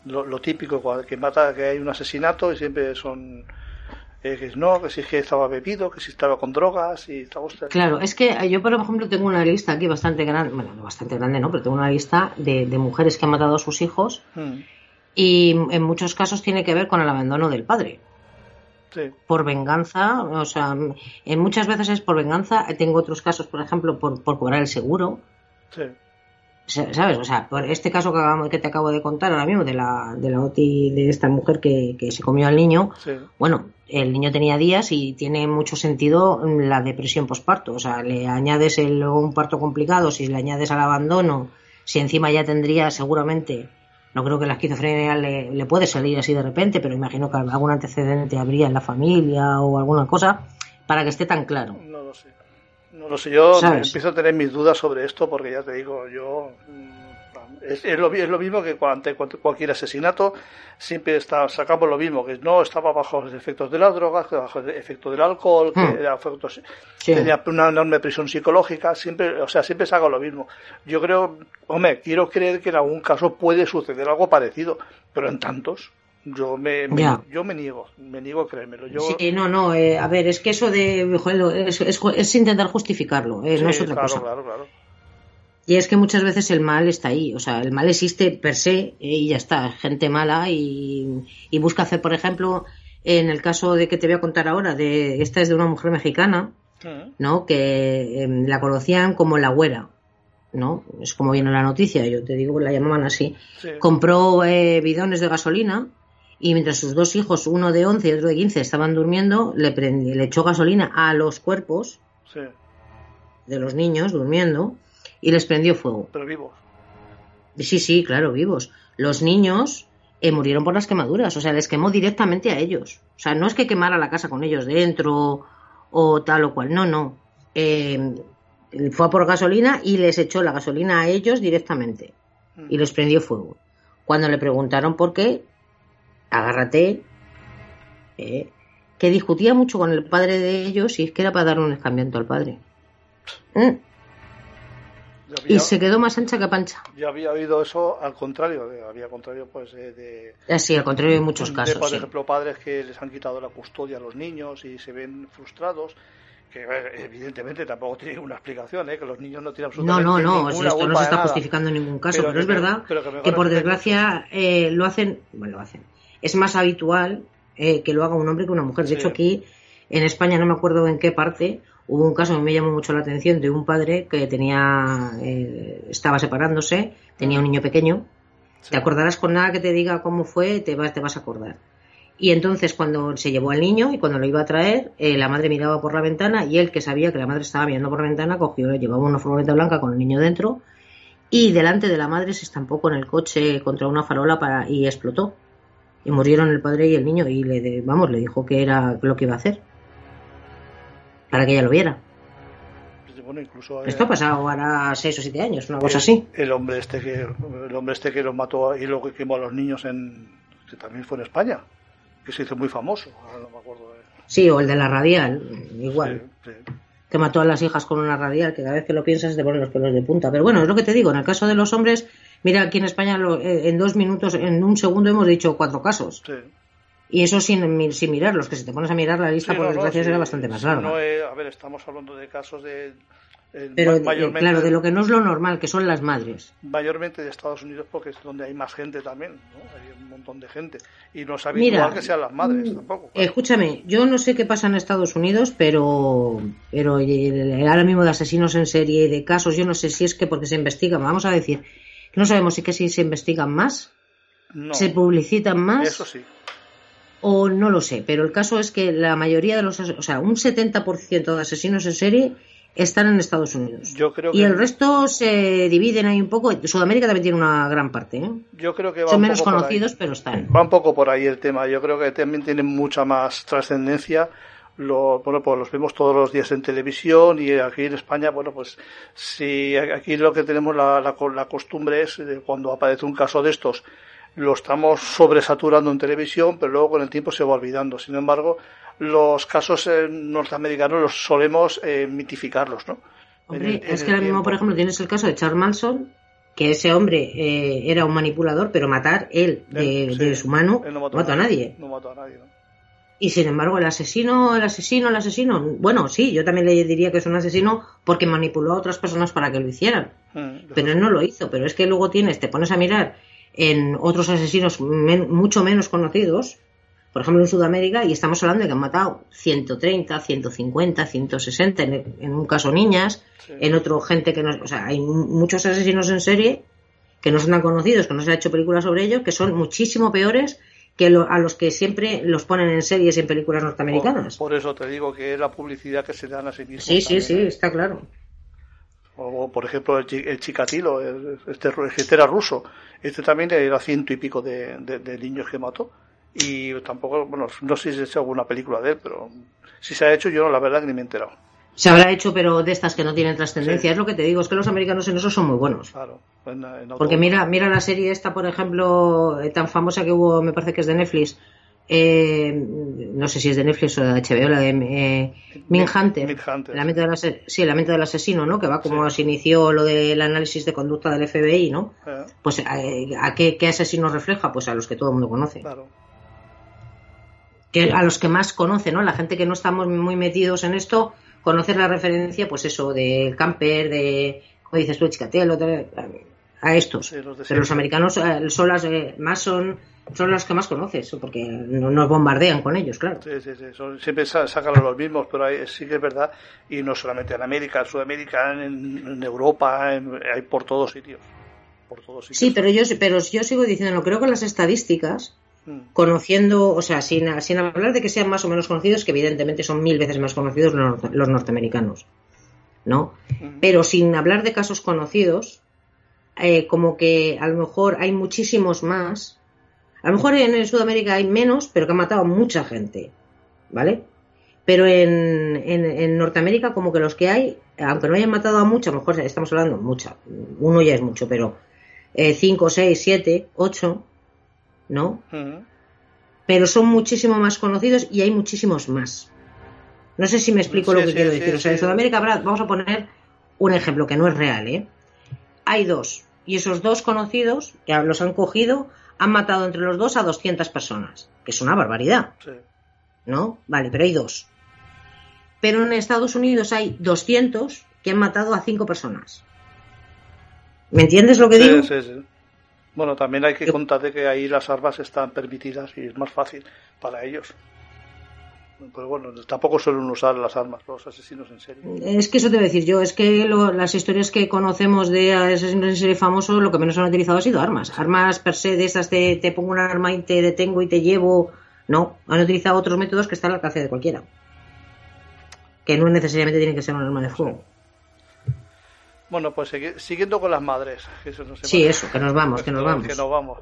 lo, lo típico, que mata, que hay un asesinato y siempre son eh, que no, que si que estaba bebido, que si estaba con drogas y. Claro, es que yo, por ejemplo, tengo una lista aquí bastante grande, bueno, bastante grande, ¿no? Pero tengo una lista de, mujeres que han matado a sus hijos hmm. y en muchos casos tiene que ver con el abandono del padre. Sí. Por venganza, o sea, en muchas veces es por venganza. Tengo otros casos, por ejemplo, por, por cobrar el seguro. Sí. ¿Sabes? O sea, por este caso que, que, te acabo de contar ahora mismo de la, de la OTI de esta mujer que, se comió al niño, bueno, el niño tenía días y tiene mucho sentido la depresión posparto. O sea, le añades el, un parto complicado, si le añades al abandono, si encima ya tendría seguramente, no creo que la esquizofrenia le, le puede salir así de repente, pero imagino que algún antecedente habría en la familia o alguna cosa para que esté tan claro. No lo sé. No lo sé, yo empiezo a tener mis dudas sobre esto porque ya te digo, yo mm, es, lo, es, lo, mismo que ante cualquier asesinato, siempre está, sacamos lo mismo, que no estaba bajo los efectos de las drogas, bajo el efecto del alcohol, que hmm. tenía una enorme prisión psicológica, siempre, o sea, siempre saca lo mismo. Yo creo, hombre, quiero creer que en algún caso puede suceder algo parecido, pero en tantos, yo me, yo me niego, me niego a creérmelo. Yo... Sí, no, no, eh, a ver, es que eso de es, es, intentar justificarlo, eh, no es otra claro, cosa. Claro, claro. Y es que muchas veces el mal está ahí, o sea, el mal existe per se eh, y ya está, gente mala y, y, busca hacer, por ejemplo, en el caso de que te voy a contar ahora, de esta es de una mujer mexicana, mm. ¿no? Que em, la conocían como la güera. ¿no? Es como viene la noticia, yo te digo, la llamaban así. Compró bidones de gasolina y mientras sus dos hijos, uno de 11 y otro de 15, estaban durmiendo, le, le echó gasolina a los cuerpos de los niños durmiendo y les prendió fuego. Pero vivos. Sí, sí, claro, vivos. Los niños eh, murieron por las quemaduras, o sea, les quemó directamente a ellos. O sea, no es que quemara la casa con ellos dentro o tal o cual, no, no. Eh, fue a por gasolina y les echó la gasolina a ellos directamente y mm. les prendió fuego. Cuando le preguntaron por qué, agárrate, eh, que discutía mucho con el padre de ellos y es que era para dar un escambiento al padre. Mm. Y se quedó más ancha que pancha. Yo había oído eso al contrario, había contrario pues de... sí, al contrario en muchos casos. por ejemplo, padres que les han quitado la custodia a los niños y se ven frustrados que evidentemente tampoco tiene una explicación, ¿eh? que los niños no tienen absolutamente No, no, no, esto no se está justificando en ningún caso, pero, es verdad que, por desgracia eh, lo hacen, bueno, lo hacen, es más habitual eh, que lo haga un hombre que una mujer. De hecho, aquí en España, no me acuerdo en qué parte, hubo un caso que me llamó mucho la atención de un padre que tenía, eh, estaba separándose, tenía un niño pequeño. Te acordarás con nada que te diga cómo fue, te vas, te vas a acordar. Y entonces cuando se llevó al niño y cuando lo iba a traer, eh, la madre miraba por la ventana y él que sabía que la madre estaba mirando por la ventana, cogió, llevaba una furgoneta blanca con el niño dentro y delante de la madre se estampó con el coche contra una farola para, y explotó y murieron el padre y el niño y le vamos le dijo que era lo que iba a hacer para que ella lo viera. Incluso, esto ha pasado ahora seis o siete años una cosa así. el hombre este que el hombre este que los mató y luego que quemó a los niños en que también fue en España que se hizo muy famoso no me acuerdo sí o el de la radial igual. Que mató a las hijas con una radial que cada vez que lo piensas te ponen los pelos de punta. Pero bueno es lo que te digo en el caso de los hombres Mira, aquí en España eh, en dos minutos, en un segundo hemos dicho cuatro casos. Sí. Y eso sin, sin mirar, los que se te pones a mirar la lista, por desgracia, será bastante más larga. a ver, estamos hablando de casos de. Pero, eh, claro, de lo que no es lo normal, que son las madres. Mayormente de Estados Unidos, porque es donde hay más gente también, ¿no? Hay un montón de gente. Y no es habitual que sean las madres tampoco. Escúchame, yo no sé qué pasa en Estados Unidos, pero, pero ahora mismo de asesinos en serie y de casos, yo no sé si es que porque se investigan, vamos a decir, no sabemos si que si se investigan más, se publicitan más. Eso sí. O no lo sé, pero el caso es que la mayoría de los, o sea, un 70% de asesinos en serie están en Estados Unidos. Yo creo y el resto se dividen ahí un poco. Sudamérica también tiene una gran parte. ¿eh? Yo creo que son menos conocidos, pero están. Va un poco por ahí el tema. Yo creo que también tienen mucha más trascendencia lo, bueno, pues los vemos todos los días en televisión y aquí en España, bueno, pues si aquí lo que tenemos la, la, costumbre es cuando aparece un caso de estos, lo estamos sobresaturando en televisión, pero luego con el tiempo se va olvidando. Sin embargo, los casos eh, norteamericanos los solemos eh, mitificarlos, ¿no? Hombre, es que ahora mismo, por ejemplo, tienes el caso de Charles Manson, que ese hombre eh, era un manipulador, pero matar él de, su mano no mató, a nadie. No mató a nadie, ¿no? Y sin embargo, el asesino, el asesino, el asesino, bueno, sí, yo también le diría que es un asesino porque manipuló a otras personas para que lo hicieran. Mm, pero él no lo hizo. Pero es que luego tienes, te pones a mirar en otros asesinos mucho menos conocidos, por ejemplo en Sudamérica, y estamos hablando de que han matado 130, 150, 160, en, en un caso niñas, en otro gente que no. O sea, hay muchos asesinos en serie que no son conocidos, que no se ha hecho películas sobre ellos, que son muchísimo peores que a los que siempre los ponen en series y en películas norteamericanas. Por, eso te digo que es la publicidad que se dan a sí mismos. Sí, sí, sí, ¿eh? está claro. O, por ejemplo, el, el Chikatilo, este, este, era ruso. Este también era ciento y pico de, niños que mató. Y tampoco, bueno, no sé si se ha hecho alguna película de él, pero si se ha hecho, yo la verdad que ni me he enterado. Se habrá hecho, pero de estas que no tienen trascendencia. Es lo que te digo, es que los americanos en eso son muy buenos. Claro. Porque mira, mira la serie esta, por ejemplo, eh, tan famosa que hubo, me parece que es de Netflix. Eh, no sé si es de Netflix o de HBO, la de eh, Min Hunter. La mente del sí, la mente del asesino, ¿no? Que va como se inició lo del análisis de conducta del FBI, ¿no? Pues ¿a, qué, qué asesino refleja? Pues a los que todo el mundo conoce. Claro que a los que más conoce, ¿no? La gente que no estamos muy metidos en esto, conocer la referencia, pues eso, del camper, de, como dices tú, Chicatel, a estos. Pero los americanos eh, son las eh, más son son los que más conoces, porque no nos bombardean con ellos, claro. Sí, sí, sí. siempre sacan los mismos, pero sí que es verdad, y no solamente en América, en Sudamérica, en, Europa, hay por todos sitios. Por todos sitios. Sí, pero yo, pero yo sigo diciendo, creo que las estadísticas Mm. conociendo, o sea, sin, sin, hablar de que sean más o menos conocidos, que evidentemente son mil veces más conocidos los, norteamericanos, ¿no? Mm. Pero sin hablar de casos conocidos, eh, como que a lo mejor hay muchísimos más, a lo mejor en, Sudamérica hay menos, pero que han matado a mucha gente, ¿vale? Pero en, en, Norteamérica como que los que hay, aunque no hayan matado a mucha, a lo mejor estamos hablando mucha, uno ya es mucho, pero eh, cinco, seis, siete, ocho, ¿no? Pero son muchísimo más conocidos y hay muchísimos más. No sé si me explico lo que quiero decir. o sea, en Sudamérica, vamos a poner un ejemplo que no es real, ¿eh? Hay dos, y esos dos conocidos, que los han cogido, han matado entre los dos a 200 personas, que es una barbaridad. ¿No? Vale, pero hay dos. Pero en Estados Unidos hay 200 que han matado a cinco personas. ¿Me entiendes lo que digo? Sí, sí, sí. Bueno, también hay que contar de que ahí las armas están permitidas y es más fácil para ellos. Pero bueno, tampoco suelen usar las armas los asesinos en serie. Es que eso te voy a decir yo, es que las historias que conocemos de asesinos en serie famosos, lo que menos han utilizado ha sido armas. Armas per se de esas de te pongo un arma y te detengo y te llevo. No, han utilizado otros métodos que están al alcance de cualquiera. Que no necesariamente tienen que ser un arma de fuego. Bueno, pues siguiendo con las madres. eso sí, eso, que nos vamos, que nos vamos. Que nos vamos.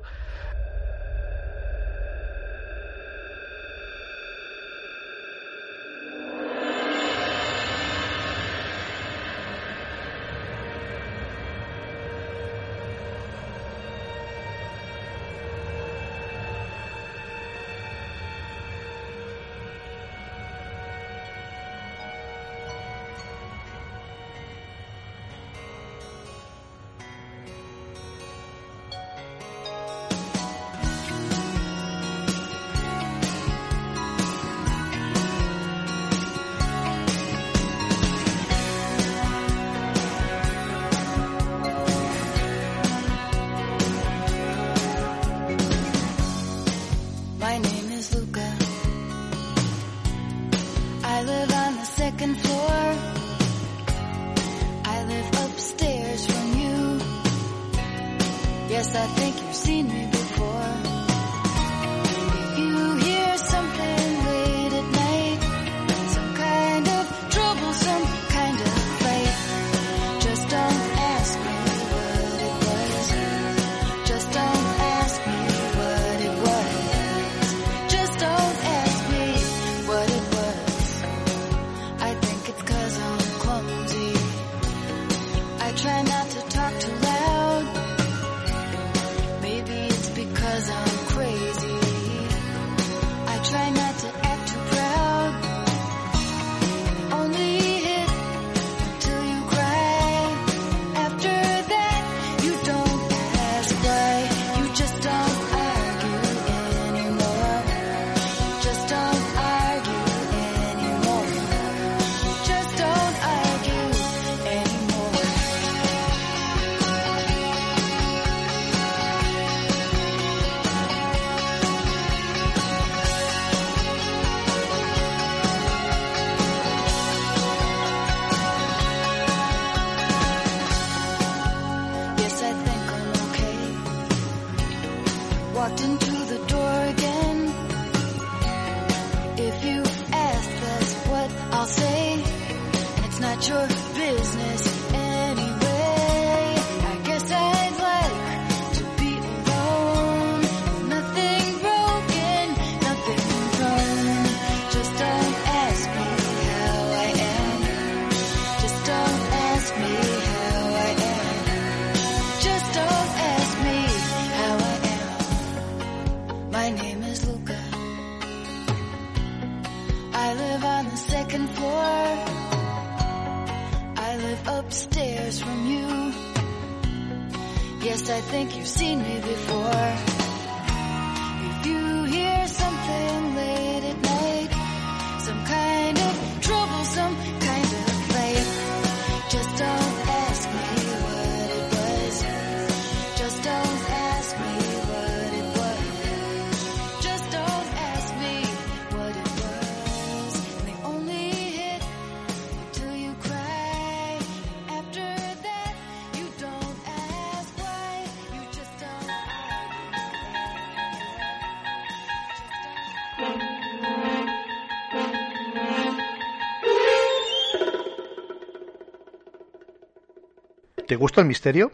¿Te gusta el misterio?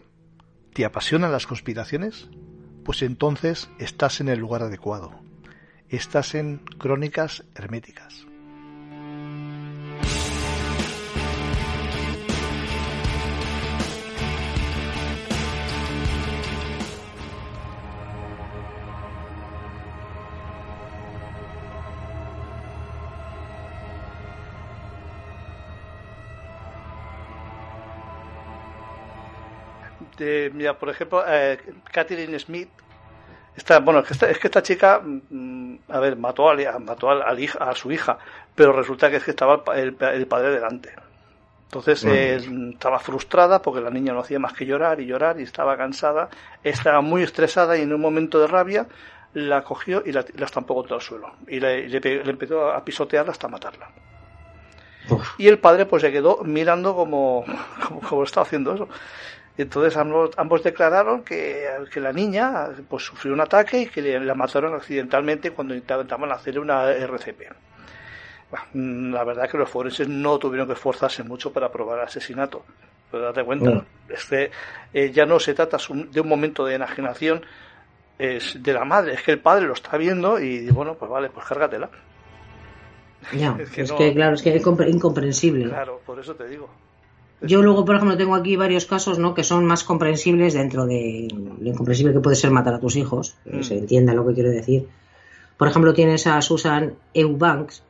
¿Te apasionan las conspiraciones? Pues entonces estás en el lugar adecuado. Estás en Crónicas Herméticas. De- mira, por ejemplo, eh, Catherine Smith. Esta, bueno, es que esta, es que esta chica, mm, a ver, mató, al, mató hija- a su hija, pero resulta que es que estaba el, el pa- el padre delante. Entonces eh, estaba frustrada porque la niña no hacía más que llorar y llorar y estaba cansada, estaba muy estresada y en un momento de rabia la cogió y la, la estampó contra el suelo y le, le pe- le empezó a pisotearla hasta matarla. Uf. Y el padre pues se quedó mirando como, como, como estaba haciendo eso. Entonces ambos, ambos declararon que, que la niña pues sufrió un ataque y que le- la mataron accidentalmente cuando intentaban hacer una RCP. Bueno, mm, la verdad que los forenses no tuvieron que esforzarse mucho para probar el asesinato. Pero date cuenta, Mm. este, eh, ya no se trata de un momento de enajenación es de la madre, es que el padre lo está viendo y bueno, pues vale, pues cárgatela. Ya, Es es que que, claro, es que es compre- incomprensible. Claro, por eso te digo. Yo luego, por ejemplo, tengo aquí varios casos, ¿no? Que son más comprensibles dentro de lo incomprensible que puede ser matar a tus hijos, que Mm. se entienda lo que quiero decir. Por ejemplo, tienes a Susan Eubanks,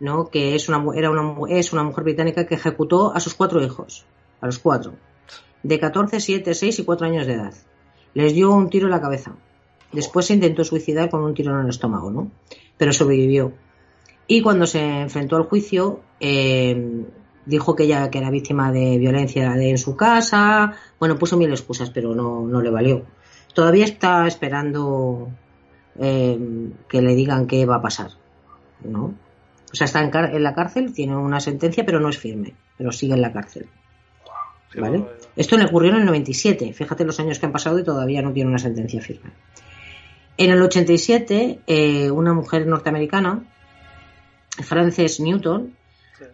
¿no? Que es una, era una, es una mujer británica que ejecutó a sus cuatro hijos, a los cuatro, de 14, 7, 6 y 4 años de edad. Les dio un tiro en la cabeza. Después se intentó suicidar con un tiro en el estómago, ¿no? Pero sobrevivió. Y cuando se enfrentó al juicio, eh, dijo que ella que era víctima de violencia de, en su casa. Bueno, puso mil excusas, pero no, no le valió. Todavía está esperando eh, que le digan qué va a pasar, ¿no? O sea, está en, la cárcel, tiene una sentencia, pero no es firme, pero sigue en la cárcel. Esto le ocurrió en el 97. Fíjate los años que han pasado y todavía no tiene una sentencia firme. En el 87, eh, una mujer norteamericana, Frances Newton,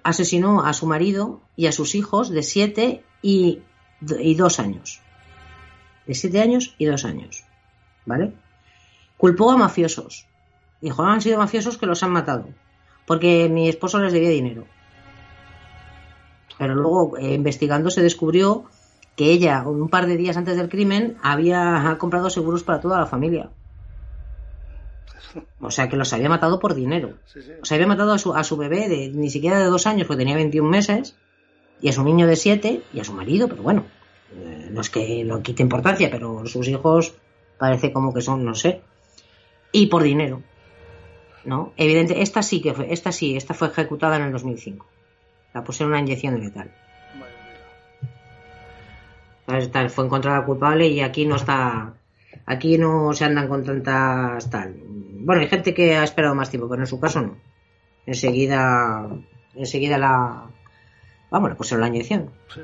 Asesinó a su marido y a sus hijos de 7 y, y 2 años. De 7 años y 2 años. ¿Vale? Culpó a mafiosos. Dijo, "Ah, han sido mafiosos que los han matado. Porque mi esposo les debía dinero. Pero luego, eh, investigando, se descubrió que ella, un par de días antes del crimen, había comprado seguros para toda la familia. O sea, que los había matado por dinero. Sí, sí. O sea, había matado a su, a su bebé de ni siquiera de dos años, porque tenía 21 meses, y a su niño de 7, y a su marido, pero bueno, eh, no es que no quite importancia, pero sus hijos parece como que son, no sé, y por dinero. ¿No? Evidente, esta sí que fue, esta sí, esta fue ejecutada en el 2005. La pusieron una inyección letal. ¿Sabes? Tal, Fue encontrada culpable y aquí no está. Aquí no se andan con tantas tal. Bueno, hay gente que ha esperado más tiempo, pero en su caso no. Enseguida. Enseguida la. Vamos, le pusieron la inyección. Sí,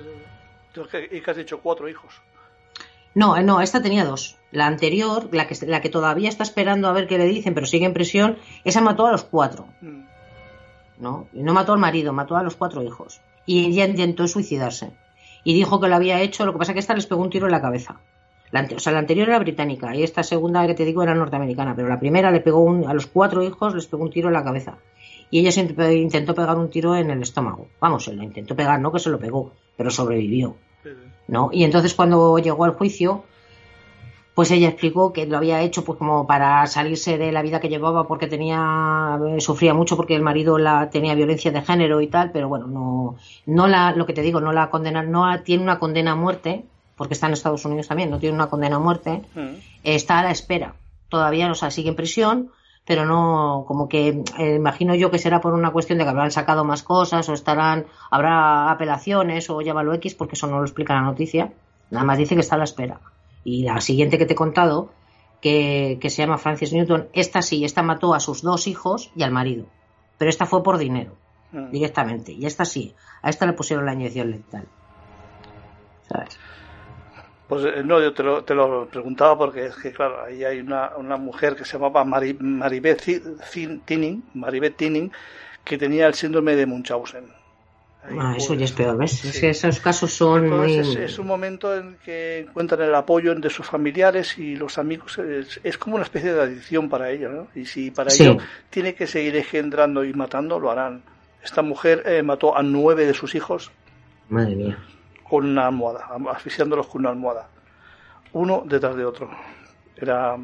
sí, Y que has dicho cuatro hijos. No, eh, no, esta tenía dos. La anterior, la que, la que todavía está esperando a ver qué le dicen, pero sigue en prisión, esa mató a los cuatro. Mm. ¿no? Y no mató al marido, mató a los cuatro hijos. Y ella intentó suicidarse. Y dijo que lo había hecho, lo que pasa es que esta les pegó un tiro en la cabeza. La, o sea, la anterior era británica y esta segunda que te digo era norteamericana, pero la primera le pegó un- a los cuatro hijos, les pegó un tiro en la cabeza. Y ella se int- intentó pegar un tiro en el estómago. Vamos, se lo intentó pegar, no que se lo pegó, pero sobrevivió. ¿no? Y entonces cuando llegó al juicio, pues ella explicó que lo había hecho pues como para salirse de la vida que llevaba porque tenía eh, sufría mucho porque el marido la tenía violencia de género y tal, pero bueno, no no la lo que te digo, no la condenan, no tiene una condena a muerte porque está en Estados Unidos también, no tiene una condena a muerte, Mm. está a la espera. Todavía no sea, sigue en prisión, pero no, como que eh, imagino yo que será por una cuestión de que habrán sacado más cosas o estarán, habrá apelaciones o llámalo X, porque eso no lo explica la noticia. Nada más dice que está a la espera. Y la siguiente que te he contado, que, que se llama Francis Newton, esta sí, esta mató a sus dos hijos y al marido. Pero esta fue por dinero, Mm. directamente. Y esta sí, a esta le pusieron la inyección letal. ¿Sabes? Pues eh, no, yo te lo, te lo preguntaba porque es que, claro, ahí hay una, una mujer que se llamaba Mari, Maribeth Tinning, Maribeth Tinning, que tenía el síndrome de Munchausen. Ahí, Ah, eso pues, ya es peor, ¿ves? Es sí. que esos casos son muy... Es, es un momento en que encuentran el apoyo de sus familiares y los amigos. Es, es como una especie de adicción para ellos, ¿no? Y si para Sí. ello tiene que seguir engendrando y matando, lo harán. Esta mujer eh, mató a nueve de sus hijos Madre mía. Con una almohada, asfixiándolos con una almohada. Uno detrás de otro. Era.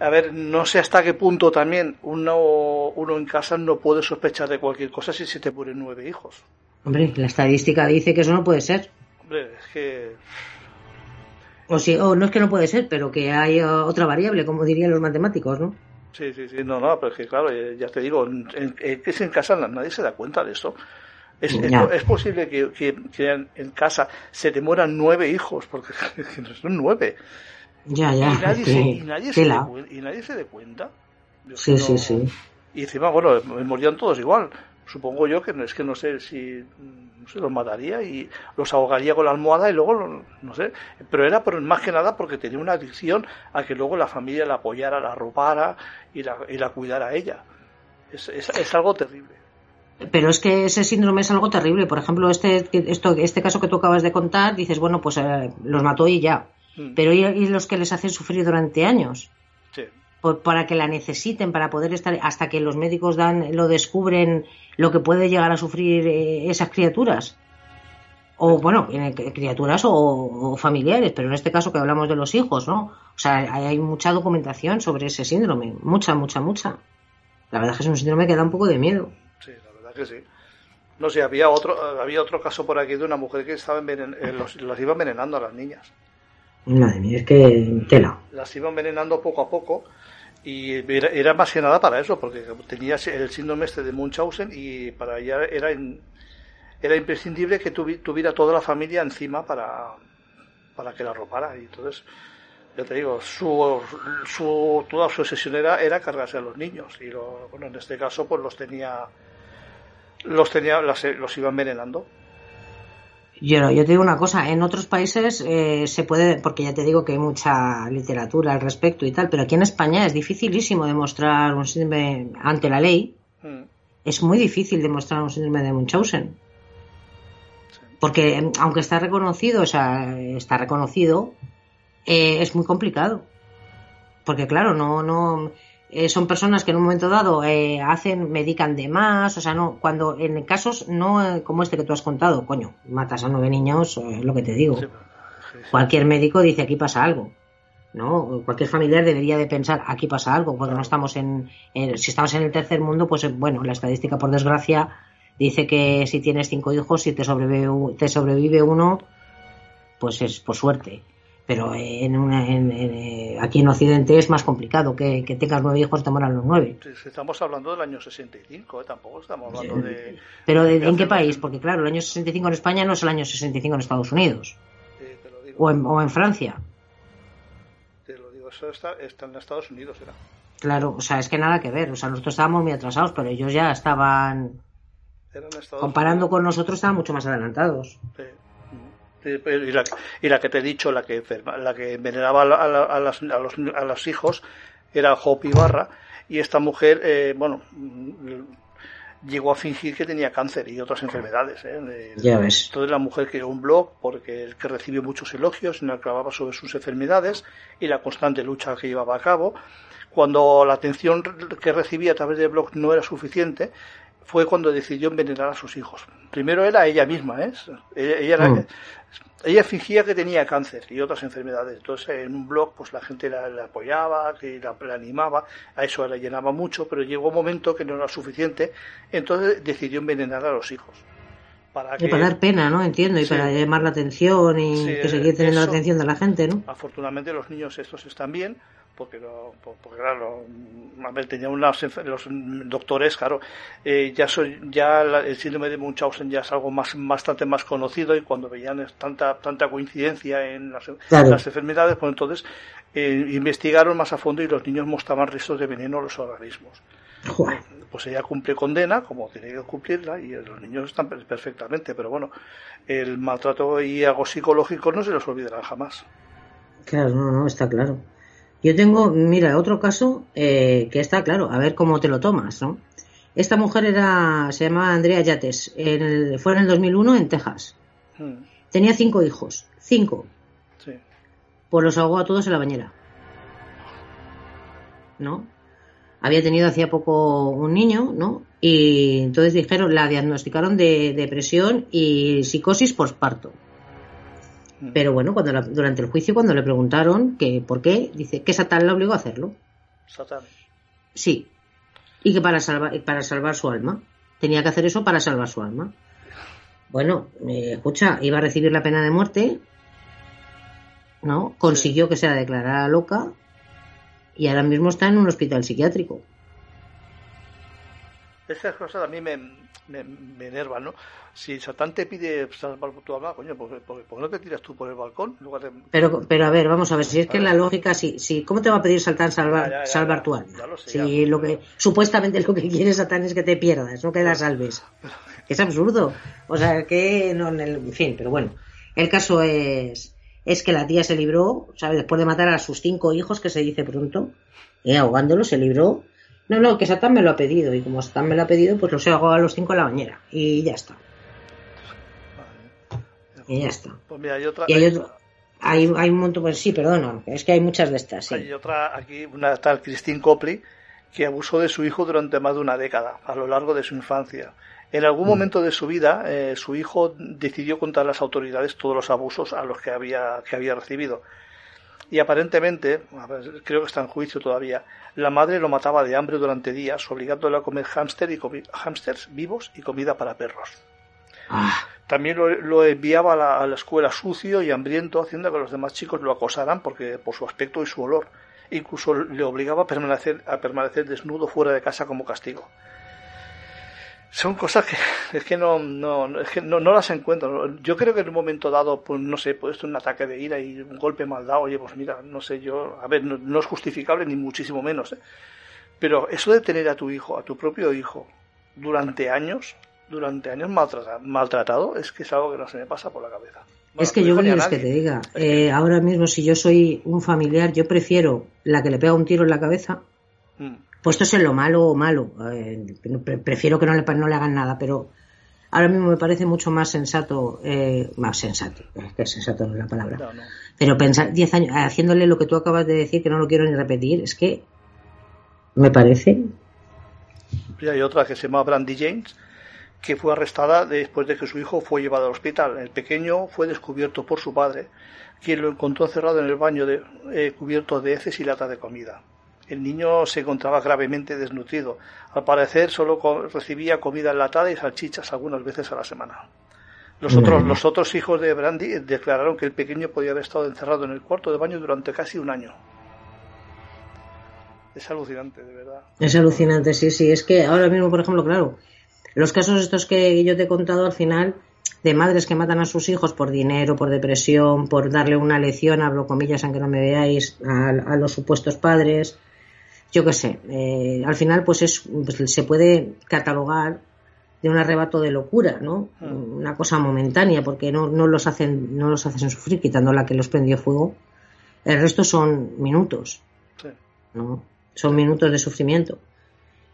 A ver, no sé hasta qué punto también uno, uno en casa no puede sospechar de cualquier cosa si se te mueren nueve hijos. Hombre, la estadística dice que eso no puede ser. Hombre, es que. O, sí, o no es que no puede ser, pero que hay eh, otra variable, como dirían los matemáticos, ¿no? Sí, sí, sí, no, no, pero es que claro, eh, ya te digo, en- en- es en casa nadie se da cuenta de esto. Es, es, posible que, que- que en, casa se te mueran nueve hijos, porque son nueve. Ya, ya. y, nadie que- se, y, nadie se y nadie se dé cuenta. Yo Sí, sí, sí. Y encima, bueno, me morían todos igual. Supongo yo que no- es que no sé si no sé, los mataría y los ahogaría con la almohada y luego, no sé. Pero era por, más que nada porque tenía una adicción a que luego la familia la apoyara, la arropara y la, y la cuidara a ella. Es, es, es algo terrible. Pero es que ese síndrome es algo terrible. Por ejemplo, este, esto, este caso que tú acabas de contar, dices, bueno, pues eh, los mató y ya. Mm, Pero ¿y, y los que les hacen sufrir durante años? sí. Por- para que la necesiten, para poder estar, hasta que los médicos dan, lo descubren, lo que puede llegar a sufrir eh, esas criaturas. O bueno, eh, criaturas o, o familiares, pero en este caso que hablamos de los hijos, ¿no? O sea, hay, hay mucha documentación sobre ese síndrome, mucha, mucha, mucha. La verdad es que es un síndrome que da un poco de miedo. Que sí. No sé, había otro, había otro caso por aquí de una mujer que estaba envenen- eh, los, las iba envenenando a las niñas. Madre mía, es que tela. Las iba envenenando poco a poco y era, era más que nada para eso, porque tenía el síndrome este de Munchausen y para ella era, in- era imprescindible que tuvi- tuviera toda la familia encima para, para que la arropara. Y entonces, ya te digo, su, su, toda su obsesión era, era cargarse a los niños. Y lo, bueno, en este caso, pues los tenía, los tenía, las- los iba envenenando. Yo, yo te digo una cosa, en otros países eh, se puede, porque ya te digo que hay mucha literatura al respecto y tal, pero aquí en España es dificilísimo demostrar un síndrome ante la ley. Mm, Es muy difícil demostrar un síndrome de Munchausen. Porque eh, aunque está reconocido, o sea, está reconocido, eh, es muy complicado. Porque claro, no, no, eh, son personas que en un momento dado eh, hacen, medican de más, o sea, no, cuando en casos no eh, como este que tú has contado, coño, matas a nueve niños, eh, es lo que te digo. sí, sí, sí. Cualquier médico dice aquí pasa algo. ¿no? Cualquier familiar debería de pensar aquí pasa algo, porque no estamos en, en- si estamos en el tercer mundo, pues eh, bueno, la estadística por desgracia dice que si tienes cinco hijos, si te sobrevive, te sobrevive uno, pues es por suerte. Pero en una, en- en, eh, aquí en Occidente es más complicado que, que tengas nueve hijos y te mueran los nueve. Estamos hablando del año 65, ¿eh? tampoco estamos hablando de... Pero ¿de- de ¿en qué país? más- Porque claro, el año 65 en España no es el año 65 en Estados Unidos eh, te lo digo. o en, o en Francia. Te lo digo, eso está, está en Estados Unidos, era. Claro, o sea, es que nada que ver. O sea, nosotros estábamos muy atrasados, pero ellos ya estaban, comparando Unidos. con nosotros, estaban mucho más adelantados. Sí. Y, la, y la que te he dicho, la que enferma- la que envenenaba a, la- a la- a las- a los, a los hijos, era Hopi Barra, y esta mujer, eh, bueno, mm, llegó a fingir que tenía cáncer y otras enfermedades. ¿eh? De- Ya ves. Entonces la mujer creó un blog porque que recibió muchos elogios en el que hablaba sobre sus enfermedades y la constante lucha que llevaba a cabo. Cuando la atención que recibía a través del blog no era suficiente, fue cuando decidió envenenar a sus hijos. Primero era ella misma, ¿eh? Ella, ella, era- Mm. Ella fingía que tenía cáncer y otras enfermedades. Entonces en un blog pues la gente la, la apoyaba, que la, la animaba, a eso la llenaba mucho, pero llegó un momento que no era suficiente, entonces decidió envenenar a los hijos. para Y que para dar pena, ¿no? Entiendo, y Sí. para llamar la atención y Sí, que se quede teniendo la atención de la gente, ¿no? afortunadamente los niños estos están bien porque lo- por- porque claro a ver, tenía unas los doctores claro eh, ya soy ya la- el síndrome de Munchausen ya es algo más bastante más conocido y cuando veían tanta tanta coincidencia en las, Claro. las enfermedades pues entonces eh, investigaron más a fondo y los niños mostraban restos de veneno en los organismos Joder. pues ella cumple condena como tiene que cumplirla y los niños están per- perfectamente pero bueno el maltrato y algo psicológico no se los olvidarán jamás Claro, no, no, está claro. Yo tengo, mira, otro caso eh, que está claro, a ver cómo te lo tomas, ¿no? Esta mujer era, se llamaba Andrea Yates, en el- fue en el 2001 en Texas. Mm, Tenía cinco hijos, cinco, sí pues los ahogó a todos en la bañera. ¿No? Había tenido hacía poco un niño, ¿no? Y entonces dijeron, la diagnosticaron de depresión y psicosis postparto. Mm. Pero bueno, cuando la- durante el juicio, cuando le preguntaron que por qué, dice que Satán la obligó a hacerlo. Satán. Sí. Y que para salvar, para salvar su alma. Tenía que hacer eso para salvar su alma. Bueno, eh, escucha, iba a recibir la pena de muerte. ¿No? Consiguió que se la declarara loca. Y ahora mismo está en un hospital psiquiátrico. Esas cosas a mí me, me, me enervan, ¿no? Si Satán te pide salvar tu alma, coño, ¿por, por, no te tiras tú por el balcón? en lugar de- Pero, pero a ver, vamos a ver, si es que ver. la lógica, si, si, ¿cómo te va a pedir Satán salvar, Ya, ya, ya, salvar tu alma? Ya lo sé, si lo que, supuestamente lo que quiere Satán es que te pierdas, no que la salves. Es absurdo. O sea, que no, en, el- en fin, pero bueno. El caso es, es que la tía se libró, ¿sabes? Después de matar a sus cinco hijos, que se dice pronto, eh, ahogándolo, se libró. No, no, que Satán me lo ha pedido, y como Satán me lo ha pedido, pues los ahogado a los cinco en la bañera. Y ya está. Y ya está. Pues mira, hay otra, Y hay otro, hay, hay un montón, pues sí, perdona, es que hay muchas de estas, sí. hay otra aquí, una tal Christine Copley, que abusó de su hijo durante más de una década, a lo largo de su infancia. En algún Mm. momento de su vida, eh, su hijo decidió contar a las autoridades todos los abusos a los que había, que había recibido. Y aparentemente, creo que está en juicio todavía, la madre lo mataba de hambre durante días, obligándole a comer hámster y hámsters vivos y comida para perros. Ah, También lo, lo enviaba a la, a la escuela sucio y hambriento, haciendo que los demás chicos lo acosaran porque, por su aspecto y su olor. Incluso le obligaba a permanecer, a permanecer desnudo fuera de casa como castigo. Son cosas que es que no, no, es que no, no las encuentro. Yo creo que en un momento dado, pues no sé, pues un ataque de ira y un golpe mal dado, oye, pues mira, no sé, yo, a ver, no, no es justificable ni muchísimo menos, ¿eh? Pero eso de tener a tu hijo, a tu propio hijo, durante años, durante años maltrata- maltratado, es que es algo que no se me pasa por la cabeza. Bueno, es que yo quieres que te diga, eh, ahora mismo si yo soy un familiar, yo prefiero la que le pega un tiro en la cabeza, Mm, puesto en lo malo o malo, eh, pre- prefiero que no le, no le hagan nada, pero ahora mismo me parece mucho más sensato, eh, más sensato, es que sensato no es la palabra, no, no. pero pensar 10 años, haciéndole lo que tú acabas de decir, que no lo quiero ni repetir, es que me parece, Y hay otra que se llama Brandy James, que fue arrestada después de que su hijo fue llevado al hospital. El pequeño fue descubierto por su padre, quien lo encontró encerrado en el baño de, eh, cubierto de heces y latas de comida. El niño se encontraba gravemente desnutrido. Al parecer solo recibía comida enlatada y salchichas algunas veces a la semana. Los otros, los otros hijos de Brandy declararon que el pequeño podía haber estado encerrado en el cuarto de baño durante casi un año. Es alucinante, de verdad. Es alucinante, sí, sí. Es que ahora mismo, por ejemplo, claro, los casos estos que yo te he contado al final, de madres que matan a sus hijos por dinero, por depresión, por darle una lección, hablo comillas, aunque no me veáis, a, a los supuestos padres, yo qué sé. eh, al final, pues, es, pues se puede catalogar de un arrebato de locura, ¿no? Una cosa momentánea, porque no, no los hacen, no los hacen sufrir, quitando la que los prendió fuego. El resto son minutos. Sí. ¿no? Son minutos de sufrimiento.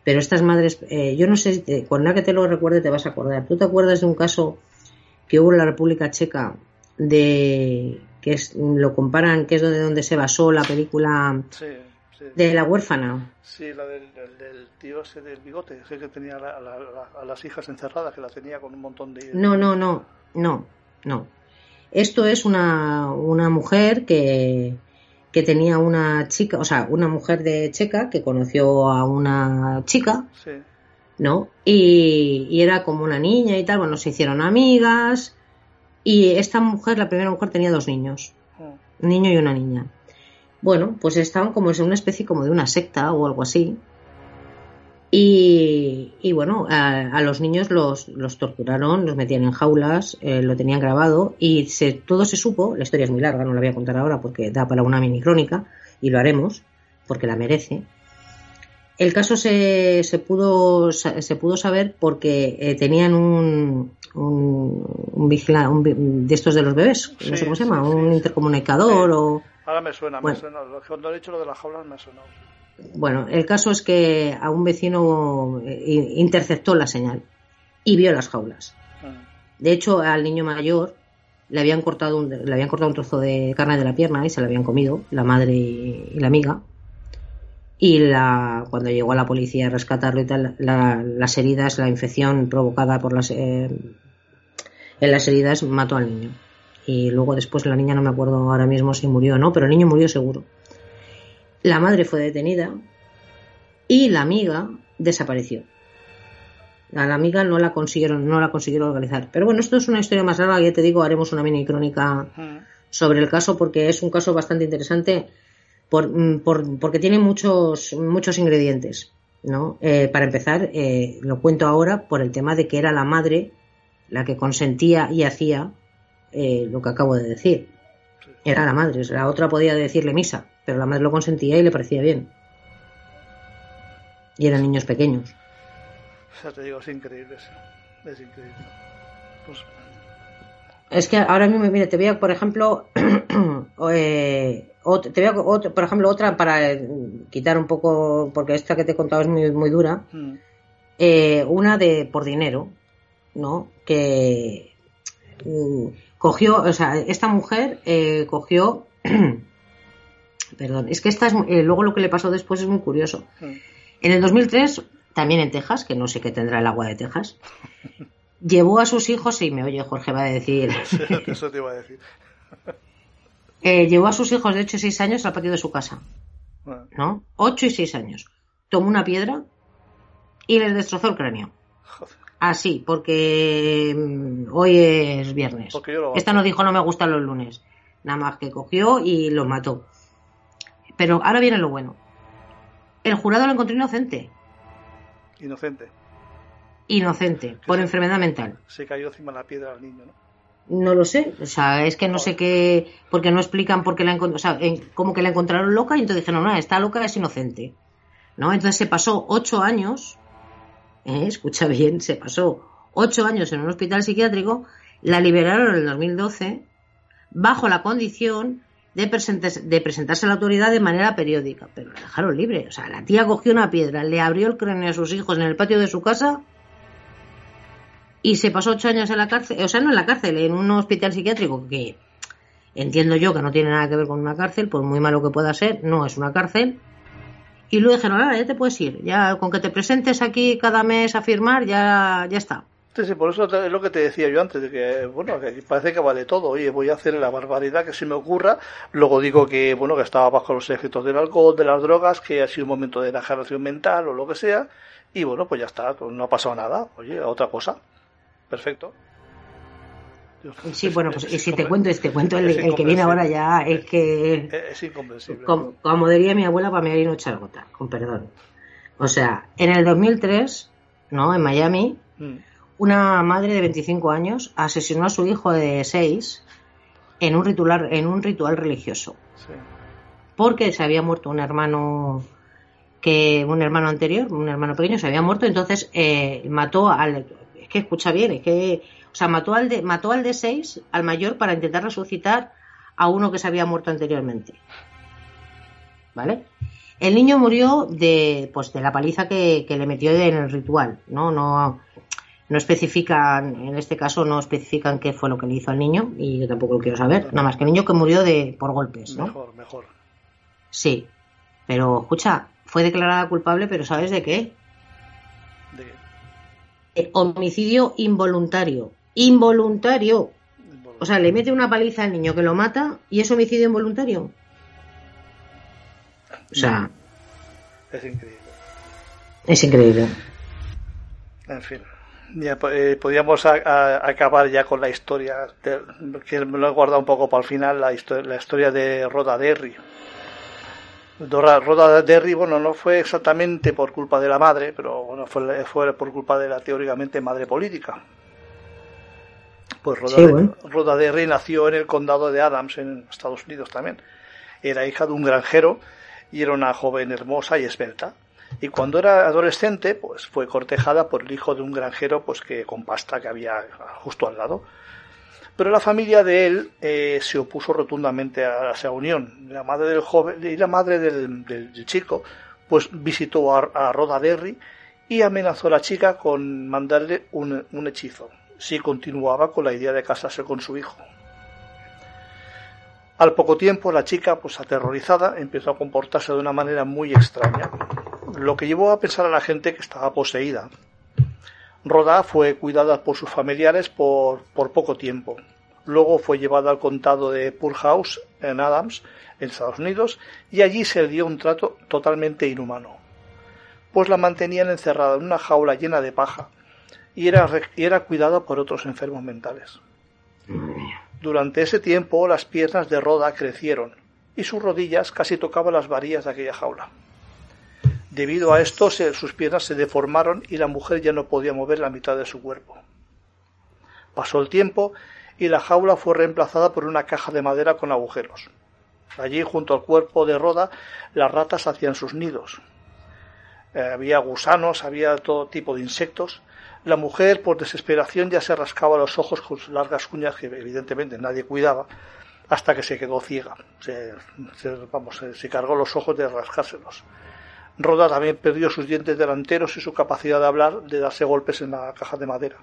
Pero estas madres, eh, yo no sé, eh, con nada que te lo recuerde te vas a acordar. ¿Tú te acuerdas de un caso que hubo en la República Checa de que es, lo comparan, que es donde, donde se basó la película Sí, sí. de la huérfana? Sí, la del, del- del tío ese del bigote, ese que tenía la- la- la- a las hijas encerradas, que la tenía con un montón de... No, no, no, no, no. Esto es una, una mujer que, que tenía una chica, o sea, una mujer de checa que conoció a una chica Sí, ¿no? Y, y era como una niña y tal, bueno, se hicieron amigas y esta mujer, la primera mujer, tenía dos niños, Mm. un niño y una niña. Bueno, pues estaban como en una especie como de una secta o algo así. Y, y bueno, a, a los niños los, los torturaron, los metían en jaulas, eh, lo tenían grabado y se, todo se supo, la historia es muy larga, no la voy a contar ahora porque da para una mini crónica y lo haremos porque la merece. El caso se, se pudo se pudo saber porque eh, tenían un, un, un vigila- un vi- de estos de los bebés, no sé cómo se llama, sí, un intercomunicador o Ahora me suena, Bueno. me suena. Cuando he dicho lo de las jaulas me ha sonado. Bueno, el caso es que a un vecino eh, interceptó la señal y vio las jaulas. Mm. De hecho, al niño mayor le habían cortado un, le habían cortado un trozo de carne de la pierna y se la habían comido la madre y, y la amiga. Y la, cuando llegó a la policía a rescatarlo y tal, la- las heridas, la infección provocada por las eh, en las heridas mató al niño. Y luego después la niña no me acuerdo ahora mismo si murió o no, pero el niño murió seguro. La madre fue detenida y la amiga desapareció. A la amiga no la consiguieron, no la consiguieron localizar. Pero bueno, esto es una historia más larga, ya te digo, haremos una mini crónica sobre el caso porque es un caso bastante interesante por, mm, por- porque tiene muchos, muchos ingredientes. ¿no? Eh, para empezar, eh, lo cuento ahora por el tema de que era la madre la que consentía y hacía eh, lo que acabo de decir. Era la madre, la otra podía decirle misa, pero la madre lo consentía y le parecía bien. Y eran niños pequeños. Ya te digo, es increíble. Es increíble. Pues, Es que ahora mismo, mira, te voy a, por ejemplo, eh, te voy a, ot- por ejemplo, otra para eh, quitar un poco, porque esta que te he contado es muy, muy dura, mm. eh, una de por dinero, ¿no? Que mm, cogió, o sea, esta mujer eh, cogió, perdón, es que esta es, eh, luego lo que le pasó después es muy curioso. Mm. En el 2003, también en Texas, que no sé qué tendrá el agua de Texas, llevó a sus hijos, y me oye Jorge va a decir, Eso te iba a decir. eh, llevó a sus hijos de 8 y 6 años al patio de su casa, Bueno, ¿no? 8 y 6 años. Tomó una piedra y les destrozó el cráneo. Así, porque mm, hoy es viernes. Esta no dijo no me gustan los lunes. Nada más que cogió y los mató. Pero ahora viene lo bueno. El jurado lo encontró inocente. Inocente. Inocente, por enfermedad mental. Se cayó encima de la piedra al niño, ¿no? No lo sé, o sea, es que no sé qué, porque no explican por qué la encontraron, o sea, en- como que la encontraron loca y entonces dijeron, no, está loca, es inocente. ¿No? Entonces se pasó ocho años, ¿eh? escucha bien, se pasó ocho años en un hospital psiquiátrico, la liberaron en el 2012 bajo la condición de, presentarse, de presentarse a la autoridad de manera periódica, pero la dejaron libre. O sea, la tía cogió una piedra, le abrió el cráneo a sus hijos en el patio de su casa y se pasó ocho años en la cárcel, o sea, no en la cárcel, en un hospital psiquiátrico que entiendo yo que no tiene nada que ver con una cárcel, por muy malo que pueda ser, no es una cárcel. Y luego dijeron, ahora ya te puedes ir, ya con que te presentes aquí cada mes a firmar, ya, ya está. Sí, sí, por eso es lo que te decía yo antes, de que, bueno, que parece que vale todo. Oye, voy a hacer la barbaridad que se me ocurra. Luego digo que, bueno, que estaba bajo los efectos del alcohol, de las drogas, que ha sido un momento de degeneración mental o lo que sea. Y bueno, pues ya está, pues no ha pasado nada. Oye, otra cosa. Perfecto. Sí, bueno, pues Es- y es si te cuento este cuento, el, que viene ahora ya es que, Es, incomprensible. como, como diría mi abuela, para mí hay no echar gota, con perdón. O sea, en el 2003, ¿no? En Miami, Mm, una madre de 25 años asesinó a su hijo de 6 en un ritual, en un ritual religioso. sí. Porque se había muerto un hermano que un hermano anterior, un hermano pequeño, se había muerto, entonces eh, mató al que escucha bien, es que o sea, mató al de mató al de 6, al mayor para intentar resucitar a uno que se había muerto anteriormente. ¿Vale? El niño murió de pues de la paliza que, que le metió en el ritual, ¿no? No no especifican, en este caso no especifican qué fue lo que le hizo al niño y yo tampoco lo quiero saber, nada más que el niño que murió de por golpes, ¿no? Mejor, mejor. Sí, pero escucha, fue declarada culpable, pero ¿sabes de qué? Homicidio involuntario. Involuntario. O sea, le mete una paliza al niño que lo mata y es homicidio involuntario. O sea, es increíble. es increíble. En fin. Ya, eh, podríamos a- a- acabar ya con la historia, de- que me lo he guardado un poco para el final, la, histo- la historia de Rhoda Derry. Dora- Rhoda Derry, bueno, no fue exactamente por culpa de la madre, pero bueno, fue, fue por culpa de la teóricamente madre política. Pues Rhoda, Sí, De- bueno. Rhoda Derry nació en el condado de Adams, en Estados Unidos también. Era hija de un granjero y era una joven hermosa y esbelta. Y cuando era adolescente, pues fue cortejada por el hijo de un granjero, pues que con pasta que había justo al lado. Pero la familia de él eh, se opuso rotundamente a esa unión. La madre del joven y la madre del, chico, pues visitó a, a Rhoda Derry y amenazó a la chica con mandarle un, un hechizo si continuaba con la idea de casarse con su hijo. Al poco tiempo, la chica, pues aterrorizada, empezó a comportarse de una manera muy extraña, lo que llevó a pensar a la gente que estaba poseída. Rhoda fue cuidada por sus familiares por, por poco tiempo. Luego fue llevada al condado de Poor House, en Adams, en Estados Unidos, y allí se le dio un trato totalmente inhumano. Pues la mantenían encerrada en una jaula llena de paja y era, y era cuidada por otros enfermos mentales. Durante ese tiempo las piernas de Rhoda crecieron y sus rodillas casi tocaban las varillas de aquella jaula. Debido a esto, sus piernas se deformaron y la mujer ya no podía mover la mitad de su cuerpo. Pasó el tiempo y la jaula fue reemplazada por una caja de madera con agujeros. Allí, junto al cuerpo de Roda, las ratas hacían sus nidos. Eh, había gusanos, había todo tipo de insectos. La mujer, por desesperación, ya se rascaba los ojos con sus largas uñas, que evidentemente nadie cuidaba, hasta que se quedó ciega. Vamos, se cargó los ojos de rascárselos. Roda también perdió sus dientes delanteros y su capacidad de hablar, de darse golpes en la caja de madera.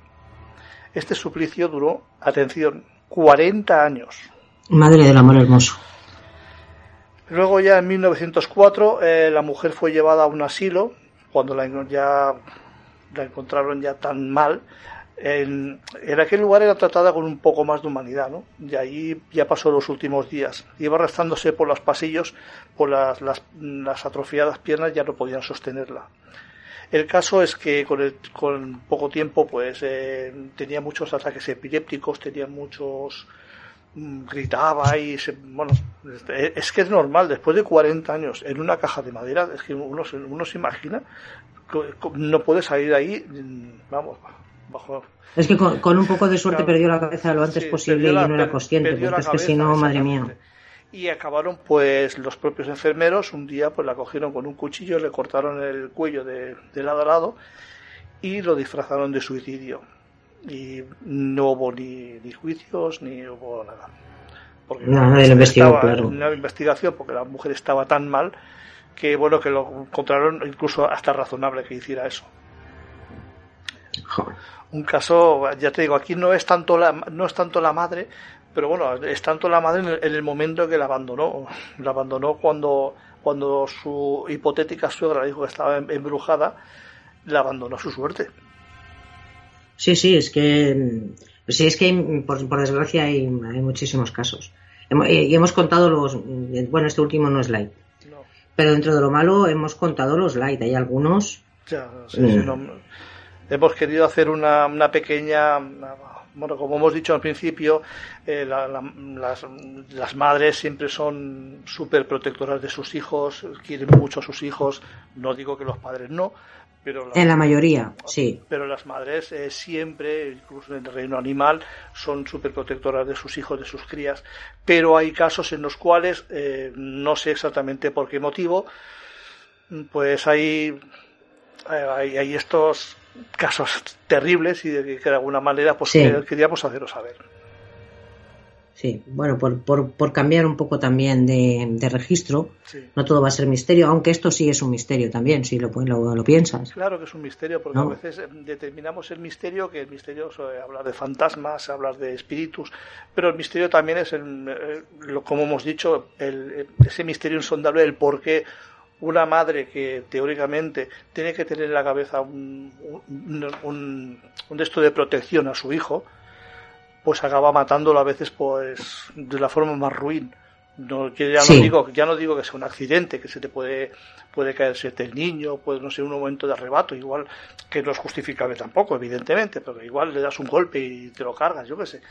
Este suplicio duró, atención, 40 años. Madre del amor hermoso. Luego ya en 1904 eh, la mujer fue llevada a un asilo cuando la, ya la encontraron ya tan mal. En, aquel lugar era tratada con un poco más de humanidad, ¿no? Y ahí ya pasó los últimos días. Iba arrastrándose por los pasillos, por las, las, las atrofiadas piernas ya no podían sostenerla. El caso es que con, el- con poco tiempo pues eh, tenía muchos ataques epilépticos, tenía muchos mm, gritaba y se, bueno es- que es normal después de 40 años en una caja de madera es que uno, uno se imagina no puede salir ahí mm, vamos bajo Es que con, con un poco de suerte Claro. perdió la cabeza lo antes Sí, posible perdió y la- no era consciente, porque la es que si no, madre mía. Y acabaron, pues, los propios enfermeros, un día, pues la cogieron con un cuchillo, le cortaron el cuello de, de lado a lado y lo disfrazaron de suicidio. Y no hubo ni, ni juicios, ni hubo nada. Porque No, nadie lo investigó, estaba- claro. No había investigación, porque la mujer estaba tan mal que, bueno, que lo encontraron incluso hasta razonable que hiciera eso Joder. Un caso, ya te digo, aquí no es tanto la, no es tanto la madre, pero bueno, es tanto la madre en el, en el momento que la abandonó. La abandonó cuando, cuando su hipotética suegra dijo que estaba em- embrujada, la abandonó a su suerte. Sí, sí, es que sí es que hay- por, por desgracia hay, hay muchísimos casos. Eh, Y hemos contado los bueno, este último no es light, No, pero dentro de lo malo hemos contado los light, hay algunos ya, sí, sí, no. Hemos querido hacer una, una pequeña, bueno, como hemos dicho al principio, eh, la- la- las, las madres siempre son súper protectoras de sus hijos, quieren mucho a sus hijos, no digo que los padres no, pero en la mayoría, sí. pero las madres eh, siempre, incluso en el reino animal, son súper protectoras de sus hijos, de sus crías. Pero hay casos en los cuales, eh, no sé exactamente por qué motivo, pues hay, hay, hay estos casos terribles y de que, de alguna manera pues Sí. queríamos haceros saber. Sí, bueno, por, por, por cambiar un poco también de, de registro, Sí. no todo va a ser misterio, aunque esto sí es un misterio también, si lo, lo, lo piensas. Claro que es un misterio, porque No. a veces eh, determinamos el misterio, que el misterio es eh, hablar de fantasmas, hablar de espíritus, pero el misterio también es, el, eh, lo, como hemos dicho, el, eh, ese misterio insondable, el por qué una madre que teóricamente tiene que tener en la cabeza un, un, un, esto de protección a su hijo, pues acaba matándolo a veces pues de la forma más ruin. No, ya Sí. no digo, ya no digo que sea un accidente, que se te puede, puede caerse el niño, puede no ser un momento de arrebato, igual que no es justificable tampoco, evidentemente, pero igual le das un golpe y te lo cargas, yo qué sé.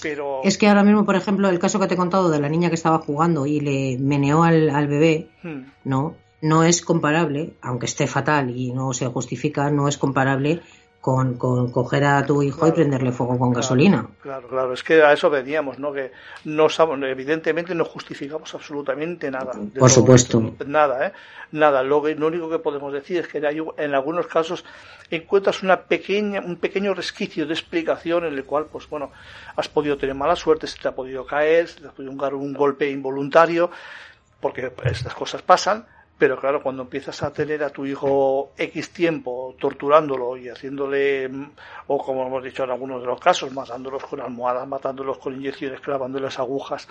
Pero Es que ahora mismo, por ejemplo, el caso que te he contado de la niña que estaba jugando y le meneó al, al bebé, hmm, no, no es comparable, aunque esté fatal y no se justifica, no es comparable con, con coger a tu hijo y prenderle fuego con Claro, gasolina. Claro, claro, es que a eso veníamos, ¿no? Que no evidentemente no justificamos absolutamente nada. Por supuesto. esto. Nada, ¿eh? Nada. Lo, que- lo único que podemos decir es que hay- en algunos casos encuentras una pequeña, un pequeño resquicio de explicación en el cual, pues bueno, has podido tener mala suerte, se te ha podido caer, se te ha podido dar un golpe involuntario, porque estas cosas pasan, pero claro, cuando empiezas a tener a tu hijo X tiempo torturándolo y haciéndole, mm, o como hemos dicho en algunos de los casos, matándolos con almohadas, matándolos con inyecciones, clavándoles agujas,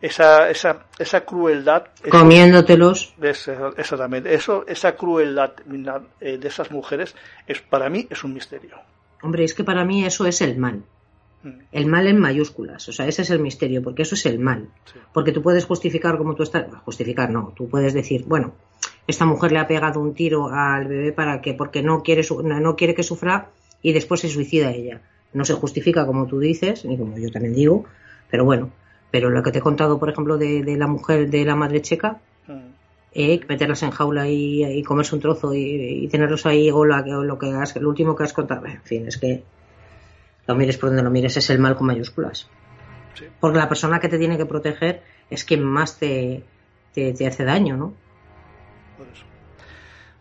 esa, esa, esa crueldad, Comiéndotelos. es- exactamente, eso, esa crueldad eh, de esas mujeres, es para mí es un misterio. Hombre, es que para mí eso es el mal. El mal en mayúsculas. O sea, ese es el misterio, porque eso es el mal. sí. Porque tú puedes justificar como tú estás. Justificar no. Tú puedes decir, bueno, esta mujer le ha pegado un tiro al bebé para que, porque no quiere, su- no no quiere que sufra y después se suicida ella. No se justifica como tú dices, ni como yo también digo, pero bueno. Pero lo que te he contado, por ejemplo, de, de la mujer de la madre checa, Mm, eh, meterlas en jaula y, y comerse un trozo y, y tenerlos ahí o, la- o lo que has, lo último que has contado. En fin, es que lo mires por donde lo mires, es el mal con mayúsculas. sí. Porque la persona que te tiene que proteger es quien más te, te, te hace daño, ¿no? Por eso.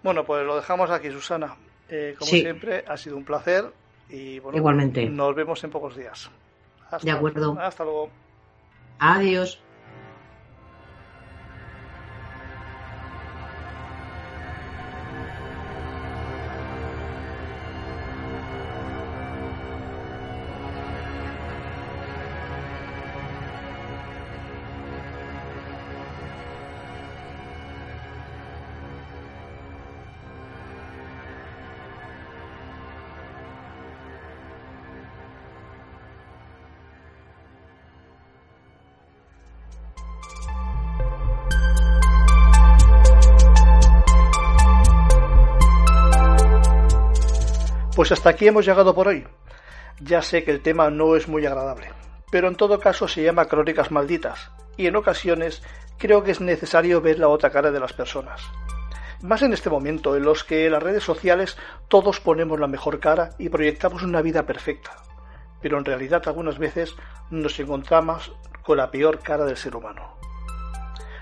Bueno, pues lo dejamos aquí, Susana. Eh, como Sí. siempre, ha sido un placer y bueno, Igualmente. nos vemos en pocos días. Hasta- De acuerdo. Hasta luego. Adiós. Pues hasta aquí hemos llegado por hoy. Ya sé que el tema no es muy agradable, pero en todo caso se llama crónicas malditas, y en ocasiones creo que es necesario ver la otra cara de las personas. Más en este momento en los que en las redes sociales todos ponemos la mejor cara y proyectamos una vida perfecta, pero en realidad algunas veces nos encontramos con la peor cara del ser humano.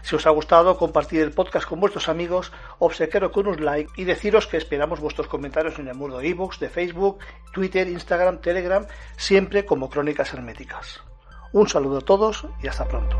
Si os ha gustado, compartid el podcast con vuestros amigos, obsequiaros con un like y deciros que esperamos vuestros comentarios en el muro de ebooks, de Facebook, Twitter, Instagram, Telegram, siempre como crónicas herméticas. Un saludo a todos y hasta pronto.